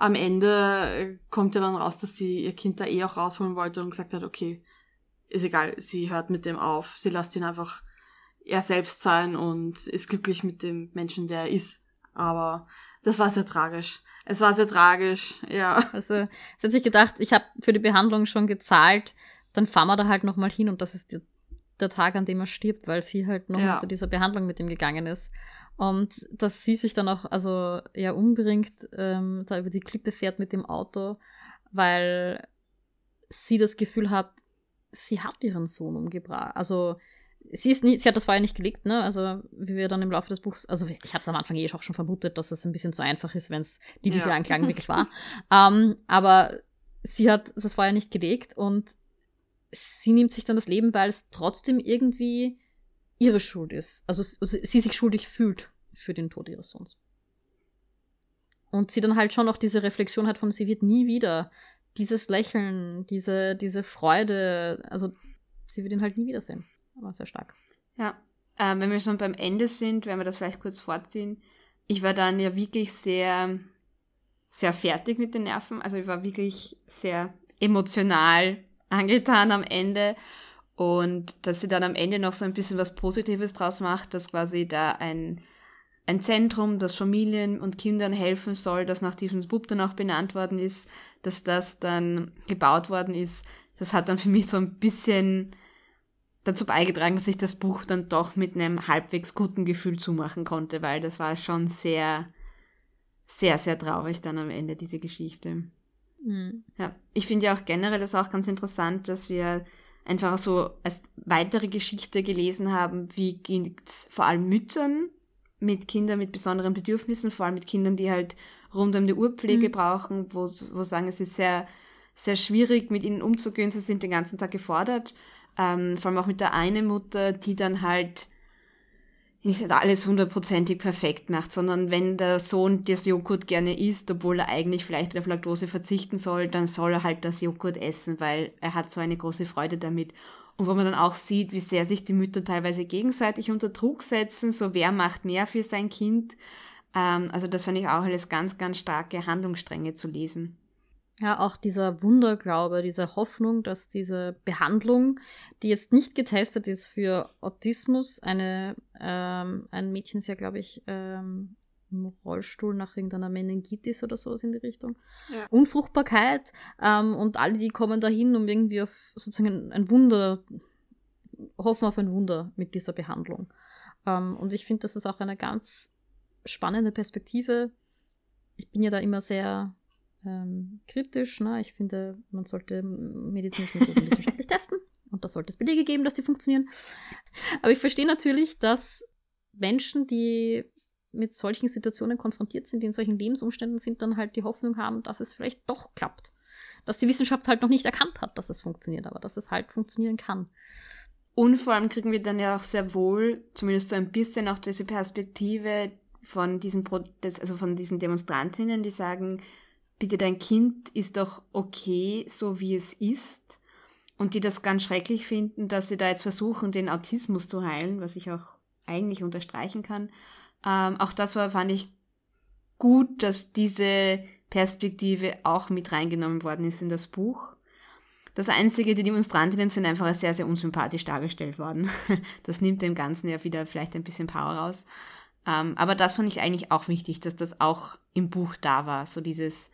am Ende kommt ja dann raus, dass sie ihr Kind da eh auch rausholen wollte und gesagt hat, okay, ist egal, sie hört mit dem auf, sie lässt ihn einfach er selbst sein und ist glücklich mit dem Menschen, der er ist. Aber das war sehr tragisch. Es war sehr tragisch, ja.
Also, es hat sich gedacht, ich habe für die Behandlung schon gezahlt, dann fahren wir da halt nochmal hin und das ist die, der Tag, an dem er stirbt, weil sie halt nochmal ja. zu dieser Behandlung mit ihm gegangen ist. Und dass sie sich dann auch, also ja, umbringt, ähm, da über die Klippe fährt mit dem Auto, weil sie das Gefühl hat, sie hat ihren Sohn umgebracht. Also sie ist nie, sie hat das vorher nicht gelegt, ne? Also wie wir dann im Laufe des Buchs, also ich habe es am Anfang eh auch schon vermutet, dass es ein bisschen zu einfach ist, wenn es die diese ja. Anklagen (laughs) wirklich war. ähm, aber sie hat das vorher nicht gelegt und sie nimmt sich dann das Leben, weil es trotzdem irgendwie ihre Schuld ist. Also sie sich schuldig fühlt für den Tod ihres Sohns. Und sie dann halt schon noch diese Reflexion hat von, sie wird nie wieder dieses Lächeln, diese, diese Freude, also sie wird ihn halt nie wiedersehen. Aber sehr stark.
Ja. Äh, wenn wir schon beim Ende sind, werden wir das vielleicht kurz vorziehen. Ich war dann ja wirklich sehr, sehr fertig mit den Nerven. Also ich war wirklich sehr emotional angetan am Ende. Und dass sie dann am Ende noch so ein bisschen was Positives draus macht, dass quasi da ein, ein Zentrum, das Familien und Kindern helfen soll, das nach diesem Bub dann auch benannt worden ist, dass das dann gebaut worden ist. Das hat dann für mich so ein bisschen dazu beigetragen, dass ich das Buch dann doch mit einem halbwegs guten Gefühl zumachen konnte, weil das war schon sehr, sehr, sehr traurig dann am Ende, diese Geschichte. Mhm. Ja, ich finde ja auch generell das auch ganz interessant, dass wir einfach so als weitere Geschichte gelesen haben, wie geht's vor allem Müttern mit Kindern mit besonderen Bedürfnissen, vor allem mit Kindern, die halt rund um die Urpflege mhm. brauchen, wo, wo sagen, es ist sehr, sehr schwierig, mit ihnen umzugehen, sie sind den ganzen Tag gefordert. Ähm, vor allem auch mit der einen Mutter, die dann halt nicht alles hundertprozentig perfekt macht, sondern wenn der Sohn das Joghurt gerne isst, obwohl er eigentlich vielleicht auf Laktose verzichten soll, dann soll er halt das Joghurt essen, weil er hat so eine große Freude damit. Und wo man dann auch sieht, wie sehr sich die Mütter teilweise gegenseitig unter Druck setzen, so wer macht mehr für sein Kind. Ähm, also das fand ich auch alles ganz, ganz starke Handlungsstränge zu lesen.
Ja, auch dieser Wunderglaube, diese Hoffnung, dass diese Behandlung, die jetzt nicht getestet ist für Autismus, eine, ähm, ein Mädchen ist ja, glaube ich, ähm, im Rollstuhl nach irgendeiner Meningitis oder sowas in die Richtung. Ja. Unfruchtbarkeit ähm, und alle, die kommen dahin, um irgendwie auf sozusagen ein Wunder, hoffen auf ein Wunder mit dieser Behandlung. Ähm, und ich finde, das ist auch eine ganz spannende Perspektive. Ich bin ja da immer sehr ähm, kritisch. Ne? Ich finde, man sollte medizinische Methoden wissenschaftlich (laughs) testen und da sollte es Belege geben, dass die funktionieren. Aber ich verstehe natürlich, dass Menschen, die mit solchen Situationen konfrontiert sind, die in solchen Lebensumständen sind, dann halt die Hoffnung haben, dass es vielleicht doch klappt. Dass die Wissenschaft halt noch nicht erkannt hat, dass es funktioniert, aber dass es halt funktionieren kann.
Und vor allem kriegen wir dann ja auch sehr wohl, zumindest so ein bisschen auch diese Perspektive von diesen, also von diesen Demonstrantinnen, die sagen, bitte dein Kind ist doch okay, so wie es ist. Und die das ganz schrecklich finden, dass sie da jetzt versuchen, den Autismus zu heilen, was ich auch eigentlich unterstreichen kann. Ähm, auch das war, fand ich gut, dass diese Perspektive auch mit reingenommen worden ist in das Buch. Das Einzige, die Demonstrantinnen sind einfach sehr, sehr unsympathisch dargestellt worden. (laughs) Das nimmt dem Ganzen ja wieder vielleicht ein bisschen Power raus. Ähm, aber das fand ich eigentlich auch wichtig, dass das auch im Buch da war. So dieses,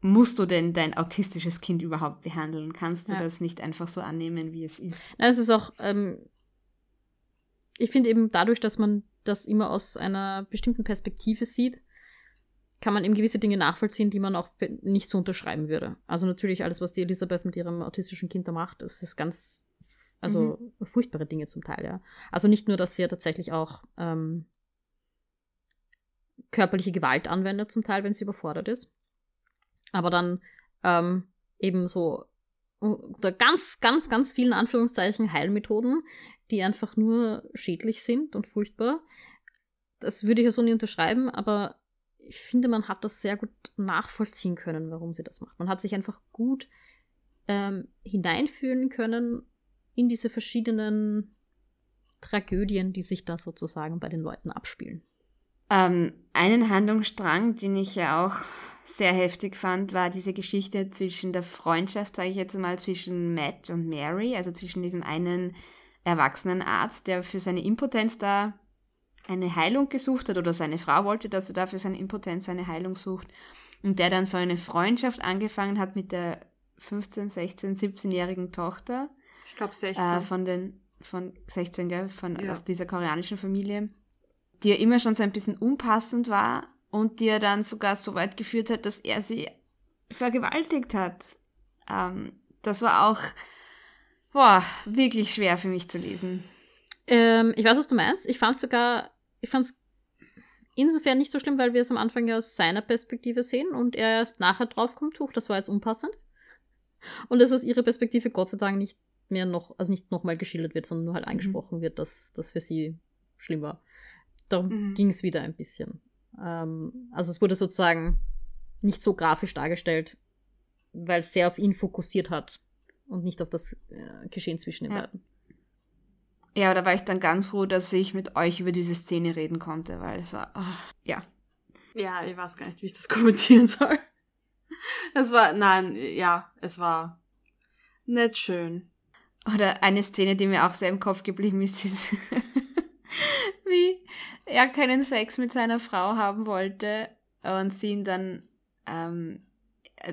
musst du denn dein autistisches Kind überhaupt behandeln? Kannst du ja. das nicht einfach so annehmen, wie es ist?
Es ist auch, ähm, ich finde eben dadurch, dass man das immer aus einer bestimmten Perspektive sieht, kann man eben gewisse Dinge nachvollziehen, die man auch nicht so unterschreiben würde. Also natürlich alles, was die Elisabeth mit ihrem autistischen Kind da macht, das ist ganz, also mhm. furchtbare Dinge zum Teil, ja. Also nicht nur, dass sie ja tatsächlich auch ähm, körperliche Gewalt anwendet zum Teil, wenn sie überfordert ist, aber dann ähm, eben so unter ganz, ganz, ganz vielen Anführungszeichen Heilmethoden, die einfach nur schädlich sind und furchtbar. Das würde ich ja so nie unterschreiben, aber ich finde, man hat das sehr gut nachvollziehen können, warum sie das macht. Man hat sich einfach gut ähm, hineinfühlen können in diese verschiedenen Tragödien, die sich da sozusagen bei den Leuten abspielen.
Ähm, einen Handlungsstrang, den ich ja auch sehr heftig fand, war diese Geschichte zwischen der Freundschaft, sage ich jetzt mal, zwischen Matt und Mary, also zwischen diesem einen erwachsenen Arzt, der für seine Impotenz da eine Heilung gesucht hat oder seine Frau wollte, dass er da für seine Impotenz eine Heilung sucht und der dann so eine Freundschaft angefangen hat mit der 15, 16, 17-jährigen Tochter.
Ich glaube 16.
Äh, von den, von 16, gell, von, ja. aus dieser koreanischen Familie, die ja immer schon so ein bisschen unpassend war und die er dann sogar so weit geführt hat, dass er sie vergewaltigt hat. Ähm, das war auch, boah, wirklich schwer für mich zu lesen.
Ähm, ich weiß, was du meinst. Ich fand sogar, ich fand es insofern nicht so schlimm, weil wir es am Anfang ja aus seiner Perspektive sehen und er erst nachher draufkommt, huch, das war jetzt unpassend. Und dass aus ihrer Perspektive Gott sei Dank nicht mehr noch, also nicht nochmal geschildert wird, sondern nur halt mhm. angesprochen mhm. wird, dass das für sie schlimm war. Darum mhm. ging es wieder ein bisschen. Ähm, also es wurde sozusagen nicht so grafisch dargestellt, weil es sehr auf ihn fokussiert hat und nicht auf das äh, Geschehen zwischen den ja. beiden.
Ja, da war ich dann ganz froh, dass ich mit euch über diese Szene reden konnte, weil es war, oh, ja.
Ja, ich weiß gar nicht, wie ich das (laughs) kommentieren soll. Es war, nein, ja, es war nicht schön.
Oder eine Szene, die mir auch sehr im Kopf geblieben ist, ist, wie er keinen Sex mit seiner Frau haben wollte und sie ihn dann, ähm,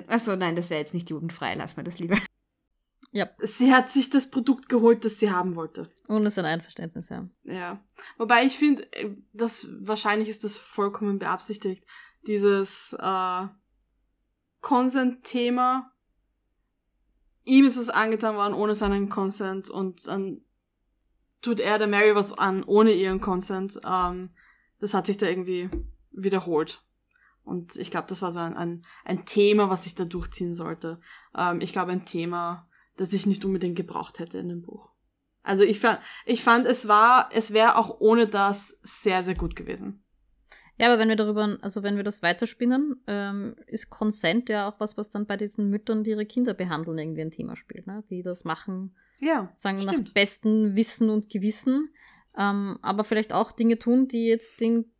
achso, nein, das wäre jetzt nicht jugendfrei, lass mal das lieber.
Ja. Sie hat sich das Produkt geholt, das sie haben wollte.
Ohne sein Einverständnis, ja.
Ja. Wobei ich finde, äh, das wahrscheinlich ist das vollkommen beabsichtigt. Dieses äh, Consent-Thema. Ihm ist was angetan worden ohne seinen Consent und dann tut er der Mary was an ohne ihren Consent. Ähm, das hat sich da irgendwie wiederholt. Und ich glaube, das war so ein, ein, ein Thema, was sich da durchziehen sollte. Ähm, ich glaube, ein Thema, das ich nicht unbedingt gebraucht hätte in dem Buch. Also ich fand, ich fand, es war, es wäre auch ohne das sehr, sehr gut gewesen.
Ja, aber wenn wir darüber, also wenn wir das weiterspinnen, ähm, ist Consent ja auch was, was dann bei diesen Müttern, die ihre Kinder behandeln, irgendwie ein Thema spielt, ne? Die das machen,
ja,
sagen stimmt. nach bestem Wissen und Gewissen, ähm, aber vielleicht auch Dinge tun, die jetzt den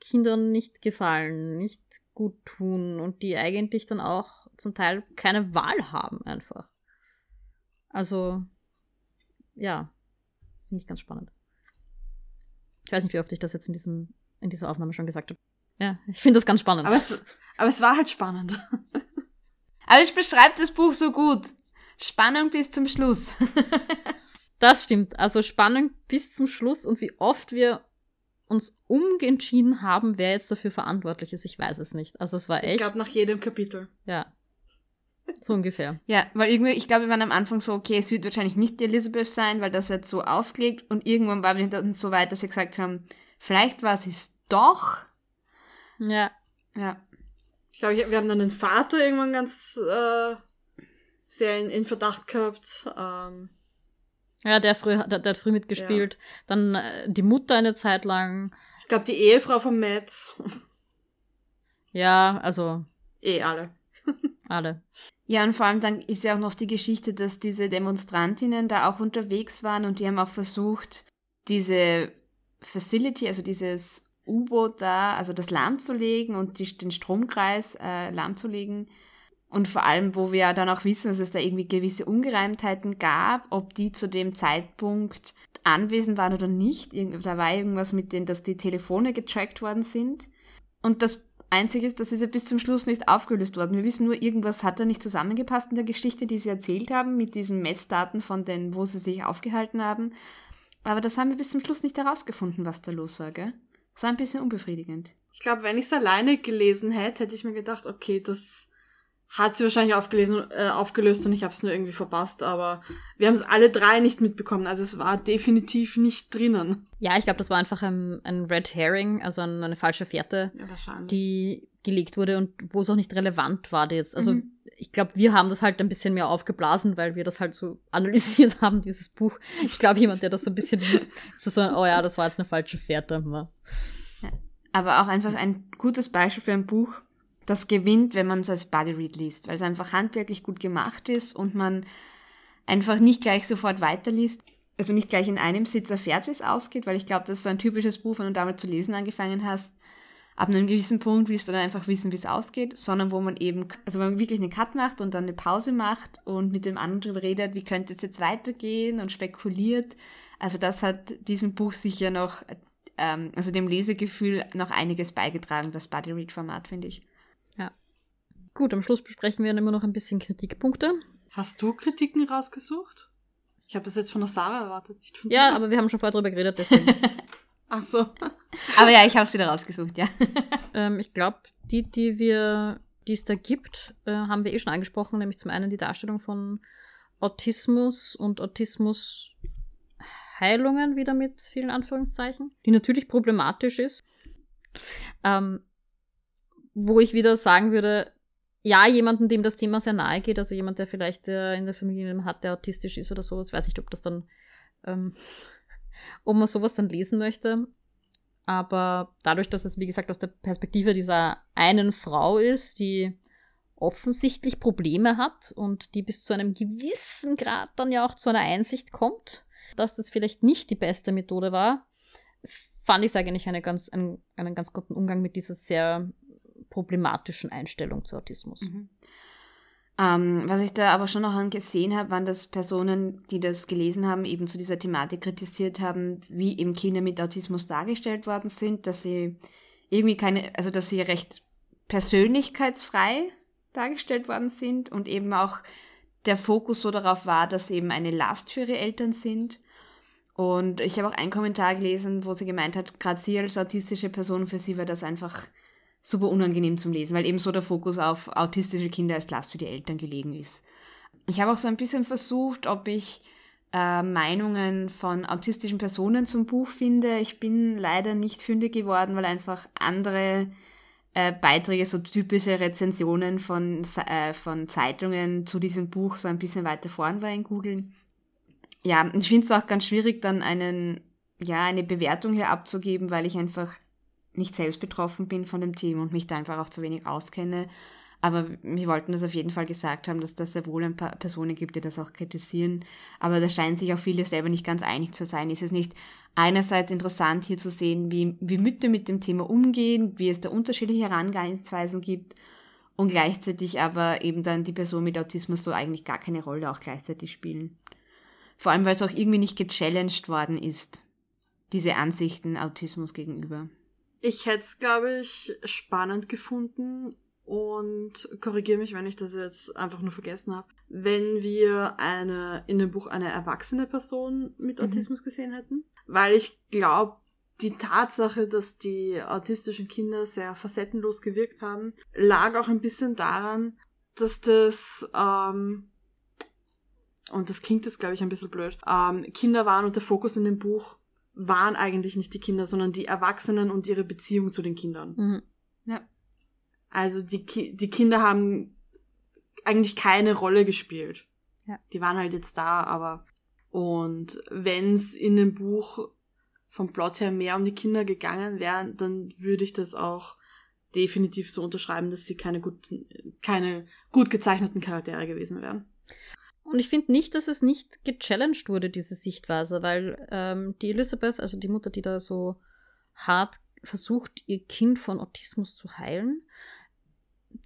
Kindern nicht gefallen, nicht gut tun und die eigentlich dann auch zum Teil keine Wahl haben einfach. Also, ja, finde ich ganz spannend. Ich weiß nicht, wie oft ich das jetzt in, diesem, in dieser Aufnahme schon gesagt habe. Ja, ich finde das ganz spannend.
Aber es, aber es war halt spannend.
aber ich beschreibe das Buch so gut. Spannung bis zum Schluss. (laughs)
das stimmt. Also Spannung bis zum Schluss und wie oft wir uns umentschieden haben, wer jetzt dafür verantwortlich ist, ich weiß es nicht. Also es war echt. Ich
glaube nach jedem Kapitel.
Ja. So ungefähr.
Ja, weil irgendwie, ich glaube, wir waren am Anfang so, okay, es wird wahrscheinlich nicht die Elizabeth sein, weil das wird so aufgelegt und irgendwann waren wir dann so weit, dass wir gesagt haben, vielleicht war sie es doch.
Ja.
Ja.
Ich glaube, wir haben dann den Vater irgendwann ganz äh, sehr in, in, Verdacht gehabt. Ähm.
Ja, der, früh, der, der hat früh mitgespielt. Ja. Dann äh, die Mutter eine Zeit lang.
Ich glaube, die Ehefrau von Matt.
ja, also.
Eh alle. (laughs)
alle.
Ja, und vor allem dann ist ja auch noch die Geschichte, dass diese Demonstrantinnen da auch unterwegs waren und die haben auch versucht, diese Facility, also dieses U-Boot da, also das lahmzulegen und die, den Stromkreis äh, lahmzulegen. Und vor allem, wo wir dann auch wissen, dass es da irgendwie gewisse Ungereimtheiten gab, ob die zu dem Zeitpunkt anwesend waren oder nicht. Da war irgendwas mit denen, dass die Telefone getrackt worden sind. Und das Einzig ist, das ist ja bis zum Schluss nicht aufgelöst worden. Wir wissen nur, irgendwas hat da nicht zusammengepasst in der Geschichte, die sie erzählt haben, mit diesen Messdaten von den, wo sie sich aufgehalten haben. Aber das haben wir bis zum Schluss nicht herausgefunden, was da los war, gell? Das war ein bisschen unbefriedigend.
Ich glaube, wenn ich es alleine gelesen hätte, hätte ich mir gedacht, okay, das hat sie wahrscheinlich aufgelesen, äh, aufgelöst und ich habe es nur irgendwie verpasst, aber wir haben es alle drei nicht mitbekommen. Also es war definitiv nicht drinnen.
Ja, ich glaube, das war einfach ein, ein Red Herring, also eine falsche Fährte,
ja,
die gelegt wurde und wo es auch nicht relevant war jetzt. Also mhm. ich glaube, wir haben das halt ein bisschen mehr aufgeblasen, weil wir das halt so (laughs) analysiert haben, dieses Buch. Ich glaube, jemand, der das so ein bisschen liest, ist so, oh ja, das war jetzt eine falsche Fährte.
Aber auch einfach ein gutes Beispiel für ein Buch, das gewinnt, wenn man es als Buddy Read liest, weil es einfach handwerklich gut gemacht ist und man einfach nicht gleich sofort weiterliest, also nicht gleich in einem Sitz erfährt, wie es ausgeht, weil ich glaube, das ist so ein typisches Buch, wenn du damit zu lesen angefangen hast. Ab einem gewissen Punkt willst du dann einfach wissen, wie es ausgeht, sondern wo man eben, also wenn man wirklich einen Cut macht und dann eine Pause macht und mit dem anderen redet, wie könnte es jetzt weitergehen und spekuliert. Also das hat diesem Buch sicher noch, ähm, also dem Lesegefühl noch einiges beigetragen, das Buddy Read Format, finde ich.
Gut, am Schluss besprechen wir dann immer noch ein bisschen Kritikpunkte.
Hast du Kritiken rausgesucht? Ich habe das jetzt von der Sarah erwartet.
ja, aber wir haben schon vorher drüber geredet, deswegen. (laughs)
Ach so.
aber ja, ich habe es wieder rausgesucht, ja. (laughs)
ähm, ich glaube, die, die wir, die es da gibt, äh, haben wir eh schon angesprochen, nämlich zum einen die Darstellung von Autismus und Autismusheilungen wieder mit vielen Anführungszeichen, die natürlich problematisch ist. Ähm, wo ich wieder sagen würde, ja, jemanden, dem das Thema sehr nahe geht, also jemand, der vielleicht äh, in der Familie hat, der autistisch ist oder so, ich weiß nicht, ob das dann, ähm, (laughs) ob man sowas dann lesen möchte. Aber dadurch, dass es, wie gesagt, aus der Perspektive dieser einen Frau ist, die offensichtlich Probleme hat und die bis zu einem gewissen Grad dann ja auch zu einer Einsicht kommt, dass das vielleicht nicht die beste Methode war, fand ich es eigentlich eine ganz, einen, einen ganz guten Umgang mit dieser sehr problematischen Einstellung zu Autismus. Mhm.
Ähm, was ich da aber schon noch gesehen habe, waren, dass Personen, die das gelesen haben, eben zu dieser Thematik kritisiert haben, wie eben Kinder mit Autismus dargestellt worden sind, dass sie irgendwie keine, also dass sie recht persönlichkeitsfrei dargestellt worden sind und eben auch der Fokus so darauf war, dass sie eben eine Last für ihre Eltern sind. Und ich habe auch einen Kommentar gelesen, wo sie gemeint hat, gerade sie als autistische Person, für sie war das einfach super unangenehm zum Lesen, weil eben so der Fokus auf autistische Kinder als Last für die Eltern gelegen ist. Ich habe auch so ein bisschen versucht, ob ich äh, Meinungen von autistischen Personen zum Buch finde. Ich bin leider nicht fündig geworden, weil einfach andere äh, Beiträge, so typische Rezensionen von, äh, von Zeitungen zu diesem Buch so ein bisschen weiter vorn war in Google. Ja, ich finde es auch ganz schwierig, dann einen, ja, eine Bewertung hier abzugeben, weil ich einfach nicht selbst betroffen bin von dem Thema und mich da einfach auch zu wenig auskenne. Aber wir wollten das auf jeden Fall gesagt haben, dass das sehr wohl ein paar Personen gibt, die das auch kritisieren. Aber da scheinen sich auch viele selber nicht ganz einig zu sein. Ist es nicht einerseits interessant hier zu sehen, wie, wie Mütter mit dem Thema umgehen, wie es da unterschiedliche Herangehensweisen gibt und gleichzeitig aber eben dann die Person mit Autismus so eigentlich gar keine Rolle auch gleichzeitig spielen. Vor allem, weil es auch irgendwie nicht gechallenged worden ist, diese Ansichten Autismus gegenüber.
Ich hätte es, glaube ich, spannend gefunden und korrigiere mich, wenn ich das jetzt einfach nur vergessen habe, wenn wir eine in dem Buch eine erwachsene Person mit mhm. Autismus mhm. gesehen hätten. Weil ich glaube, die Tatsache, dass die autistischen Kinder sehr facettenlos gewirkt haben, lag auch ein bisschen daran, dass das, ähm, und das klingt jetzt, glaube ich, ein bisschen blöd, ähm, Kinder waren und der Fokus in dem Buch waren eigentlich nicht die Kinder, sondern die Erwachsenen und ihre Beziehung zu den Kindern. Mhm. Ja. Also die, Ki die Kinder haben eigentlich keine Rolle gespielt. Ja. Die waren halt jetzt da, aber und wenn es in dem Buch vom Plot her mehr um die Kinder gegangen wäre, dann würde ich das auch definitiv so unterschreiben, dass sie keine gut, keine gut gezeichneten Charaktere gewesen wären.
Und ich finde nicht, dass es nicht gechallenged wurde, diese Sichtweise, weil ähm, die Elizabeth, also die Mutter, die da so hart versucht, ihr Kind von Autismus zu heilen,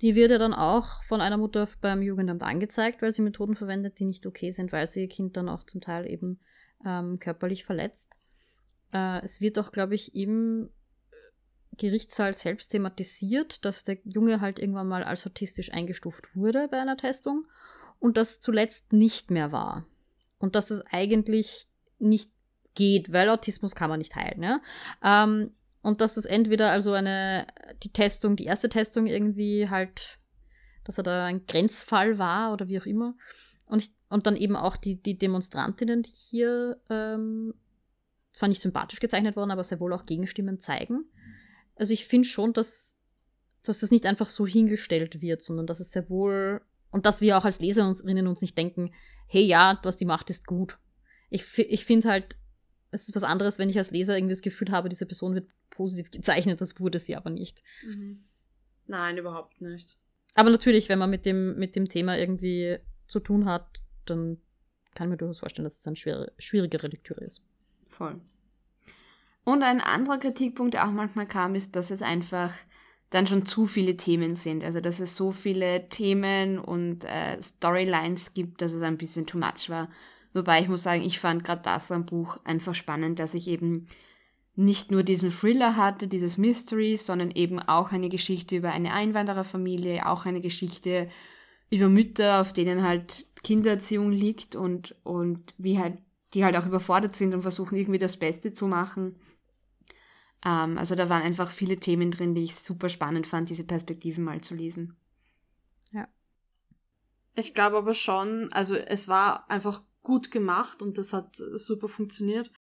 die wird ja dann auch von einer Mutter beim Jugendamt angezeigt, weil sie Methoden verwendet, die nicht okay sind, weil sie ihr Kind dann auch zum Teil eben ähm, körperlich verletzt. Äh, es wird auch, glaube ich, im Gerichtssaal selbst thematisiert, dass der Junge halt irgendwann mal als autistisch eingestuft wurde bei einer Testung und das zuletzt nicht mehr war. Und dass es eigentlich nicht geht, weil Autismus kann man nicht heilen. Ja? Ähm, und dass es entweder also eine, die Testung, die erste Testung irgendwie halt, dass er da ein Grenzfall war oder wie auch immer. Und, ich, und dann eben auch die, die Demonstrantinnen, die hier ähm, zwar nicht sympathisch gezeichnet wurden, aber sehr wohl auch Gegenstimmen zeigen. Also ich finde schon, dass, dass das nicht einfach so hingestellt wird, sondern dass es sehr wohl und dass wir auch als Leserinnen uns nicht denken, hey ja, was die macht, ist gut. Ich, ich finde halt, es ist was anderes, wenn ich als Leser irgendwie das Gefühl habe, diese Person wird positiv gezeichnet, das wurde sie aber nicht.
Mhm. Nein, überhaupt nicht.
Aber natürlich, wenn man mit dem, mit dem Thema irgendwie zu tun hat, dann kann ich mir durchaus vorstellen, dass es eine schwere, schwierigere Lektüre ist.
Voll. Und ein anderer Kritikpunkt, der auch manchmal kam, ist, dass es einfach dann schon zu viele Themen sind. Also, dass es so viele Themen und äh, Storylines gibt, dass es ein bisschen too much war. Wobei ich muss sagen, ich fand gerade das am Buch einfach spannend, dass ich eben nicht nur diesen Thriller hatte, dieses Mystery, sondern eben auch eine Geschichte über eine Einwandererfamilie, auch eine Geschichte über Mütter, auf denen halt Kindererziehung liegt und, und wie halt, die halt auch überfordert sind und versuchen irgendwie das Beste zu machen. Ähm, also da waren einfach viele Themen drin, die ich super spannend fand, diese Perspektiven mal zu lesen.
Ja.
Ich glaube aber schon, also es war einfach gut gemacht und das hat super funktioniert.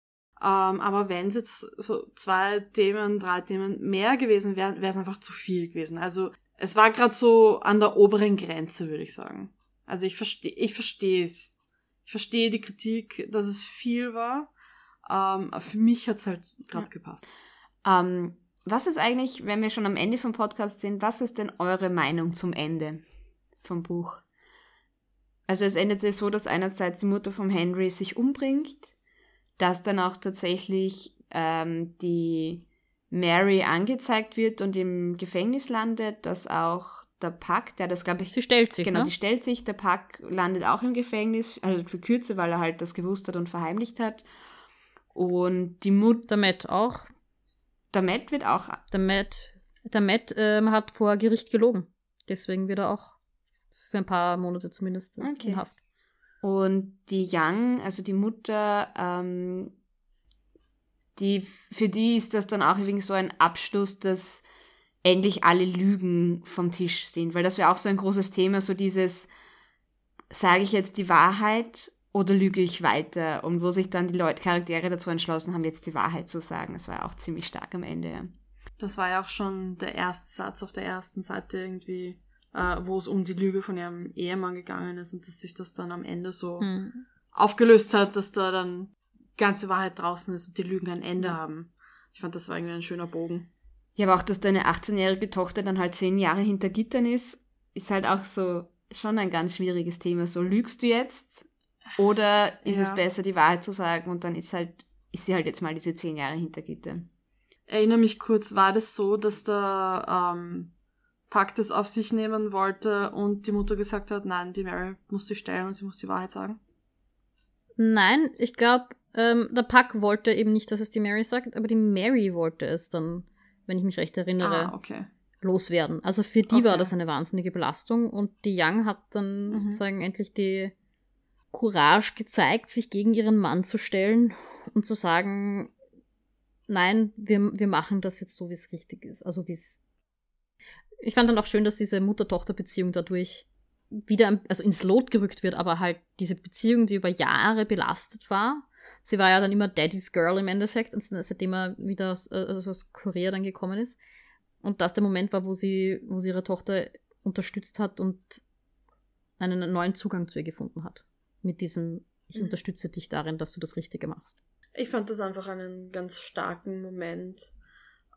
Ähm, aber wenn es jetzt so zwei Themen, drei Themen mehr gewesen wären, wäre es einfach zu viel gewesen. Also es war gerade so an der oberen Grenze, würde ich sagen. Also ich verstehe, ich verstehe es. Ich verstehe die Kritik, dass es viel war. Ähm, aber für mich hat es halt gerade ja. gepasst.
Ähm, was ist eigentlich, wenn wir schon am Ende vom Podcast sind, was ist denn eure Meinung zum Ende vom Buch? Also es endete so, dass einerseits die Mutter von Henry sich umbringt, dass dann auch tatsächlich ähm, die Mary angezeigt wird und im Gefängnis landet, dass auch der Pack, der das glaube ich.
Sie stellt sich.
Genau,
ne?
die stellt sich. Der Pack landet auch im Gefängnis, also für Kürze, weil er halt das gewusst hat und verheimlicht hat. Und die Mutter.
Der Matt auch.
Der Matt wird auch.
Der Matt, der Matt ähm, hat vor Gericht gelogen. Deswegen wird er auch für ein paar Monate zumindest okay. in Haft.
Und die Young, also die Mutter, ähm, die, für die ist das dann auch irgendwie so ein Abschluss, dass endlich alle Lügen vom Tisch sind. Weil das wäre auch so ein großes Thema, so dieses, sage ich jetzt die Wahrheit oder lüge ich weiter? Und wo sich dann die Leute, Charaktere dazu entschlossen haben, jetzt die Wahrheit zu sagen. Das war auch ziemlich stark am Ende.
Das war ja auch schon der erste Satz auf der ersten Seite irgendwie, äh, wo es um die Lüge von ihrem Ehemann gegangen ist und dass sich das dann am Ende so hm. aufgelöst hat, dass da dann ganze Wahrheit draußen ist und die Lügen ein Ende haben. Ich fand, das war irgendwie ein schöner Bogen.
Ja, aber auch, dass deine 18-jährige Tochter dann halt zehn Jahre hinter Gittern ist, ist halt auch so schon ein ganz schwieriges Thema. So lügst du jetzt oder ist ja. es besser, die Wahrheit zu sagen und dann ist halt, ist sie halt jetzt mal diese zehn Jahre hinter Gittern.
Erinnere mich kurz, war das so, dass der ähm, Pack das auf sich nehmen wollte und die Mutter gesagt hat, nein, die Mary muss sich stellen und sie muss die Wahrheit sagen?
Nein, ich glaube, ähm, der Pack wollte eben nicht, dass es die Mary sagt, aber die Mary wollte es dann, wenn ich mich recht erinnere,
ah, okay.
loswerden. Also für die okay. war das eine wahnsinnige Belastung und die Young hat dann mhm. sozusagen endlich die Courage gezeigt, sich gegen ihren Mann zu stellen und zu sagen, nein, wir, wir machen das jetzt so, wie es richtig ist. Also wie es. Ich fand dann auch schön, dass diese Mutter-Tochter-Beziehung dadurch wieder also ins Lot gerückt wird, aber halt diese Beziehung, die über Jahre belastet war. Sie war ja dann immer Daddy's Girl im Endeffekt, und seitdem er wieder aus, also aus Korea dann gekommen ist. Und das der Moment war, wo sie, wo sie ihre Tochter unterstützt hat und einen neuen Zugang zu ihr gefunden hat. Mit diesem, ich mhm. unterstütze dich darin, dass du das Richtige machst.
Ich fand das einfach einen ganz starken Moment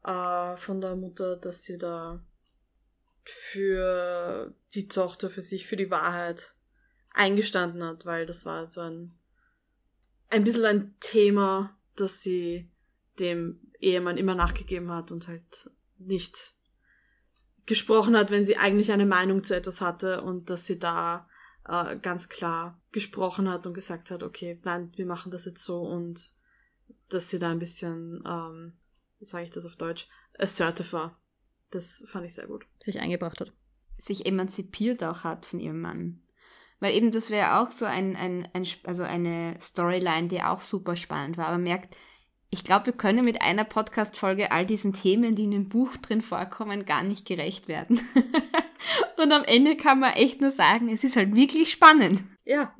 äh, von der Mutter, dass sie da für die Tochter, für sich, für die Wahrheit eingestanden hat, weil das war so ein, ein bisschen ein Thema, das sie dem Ehemann immer nachgegeben hat und halt nicht gesprochen hat, wenn sie eigentlich eine Meinung zu etwas hatte und dass sie da äh, ganz klar gesprochen hat und gesagt hat, okay, nein, wir machen das jetzt so und dass sie da ein bisschen, ähm, wie sage ich das auf Deutsch, assertive war. Das fand ich sehr gut.
Sich eingebracht hat.
Sich emanzipiert auch hat von ihrem Mann. Weil eben das wäre auch so ein, ein, ein, also eine Storyline, die auch super spannend war. Aber merkt, ich glaube, wir können mit einer Podcast-Folge all diesen Themen, die in dem Buch drin vorkommen, gar nicht gerecht werden. (laughs) (laughs) und am Ende kann man echt nur sagen, es ist halt wirklich spannend.
Ja.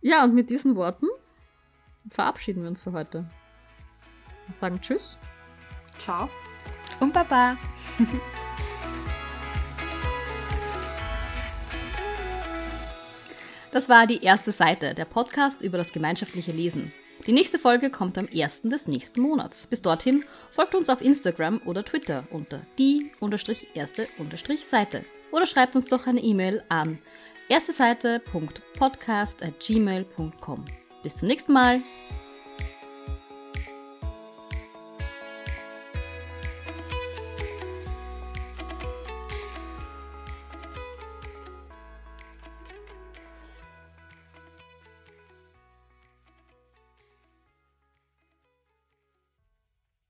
ja, und mit diesen Worten verabschieden wir uns für heute. Und sagen Tschüss.
Ciao.
Und Baba.
Das war die erste Seite, der Podcast über das gemeinschaftliche Lesen. Die nächste Folge kommt am 1. des nächsten Monats. Bis dorthin folgt uns auf Instagram oder Twitter unter die-erste-seite oder schreibt uns doch eine E-Mail an ersteseite.podcast.gmail.com. Bis zum nächsten Mal.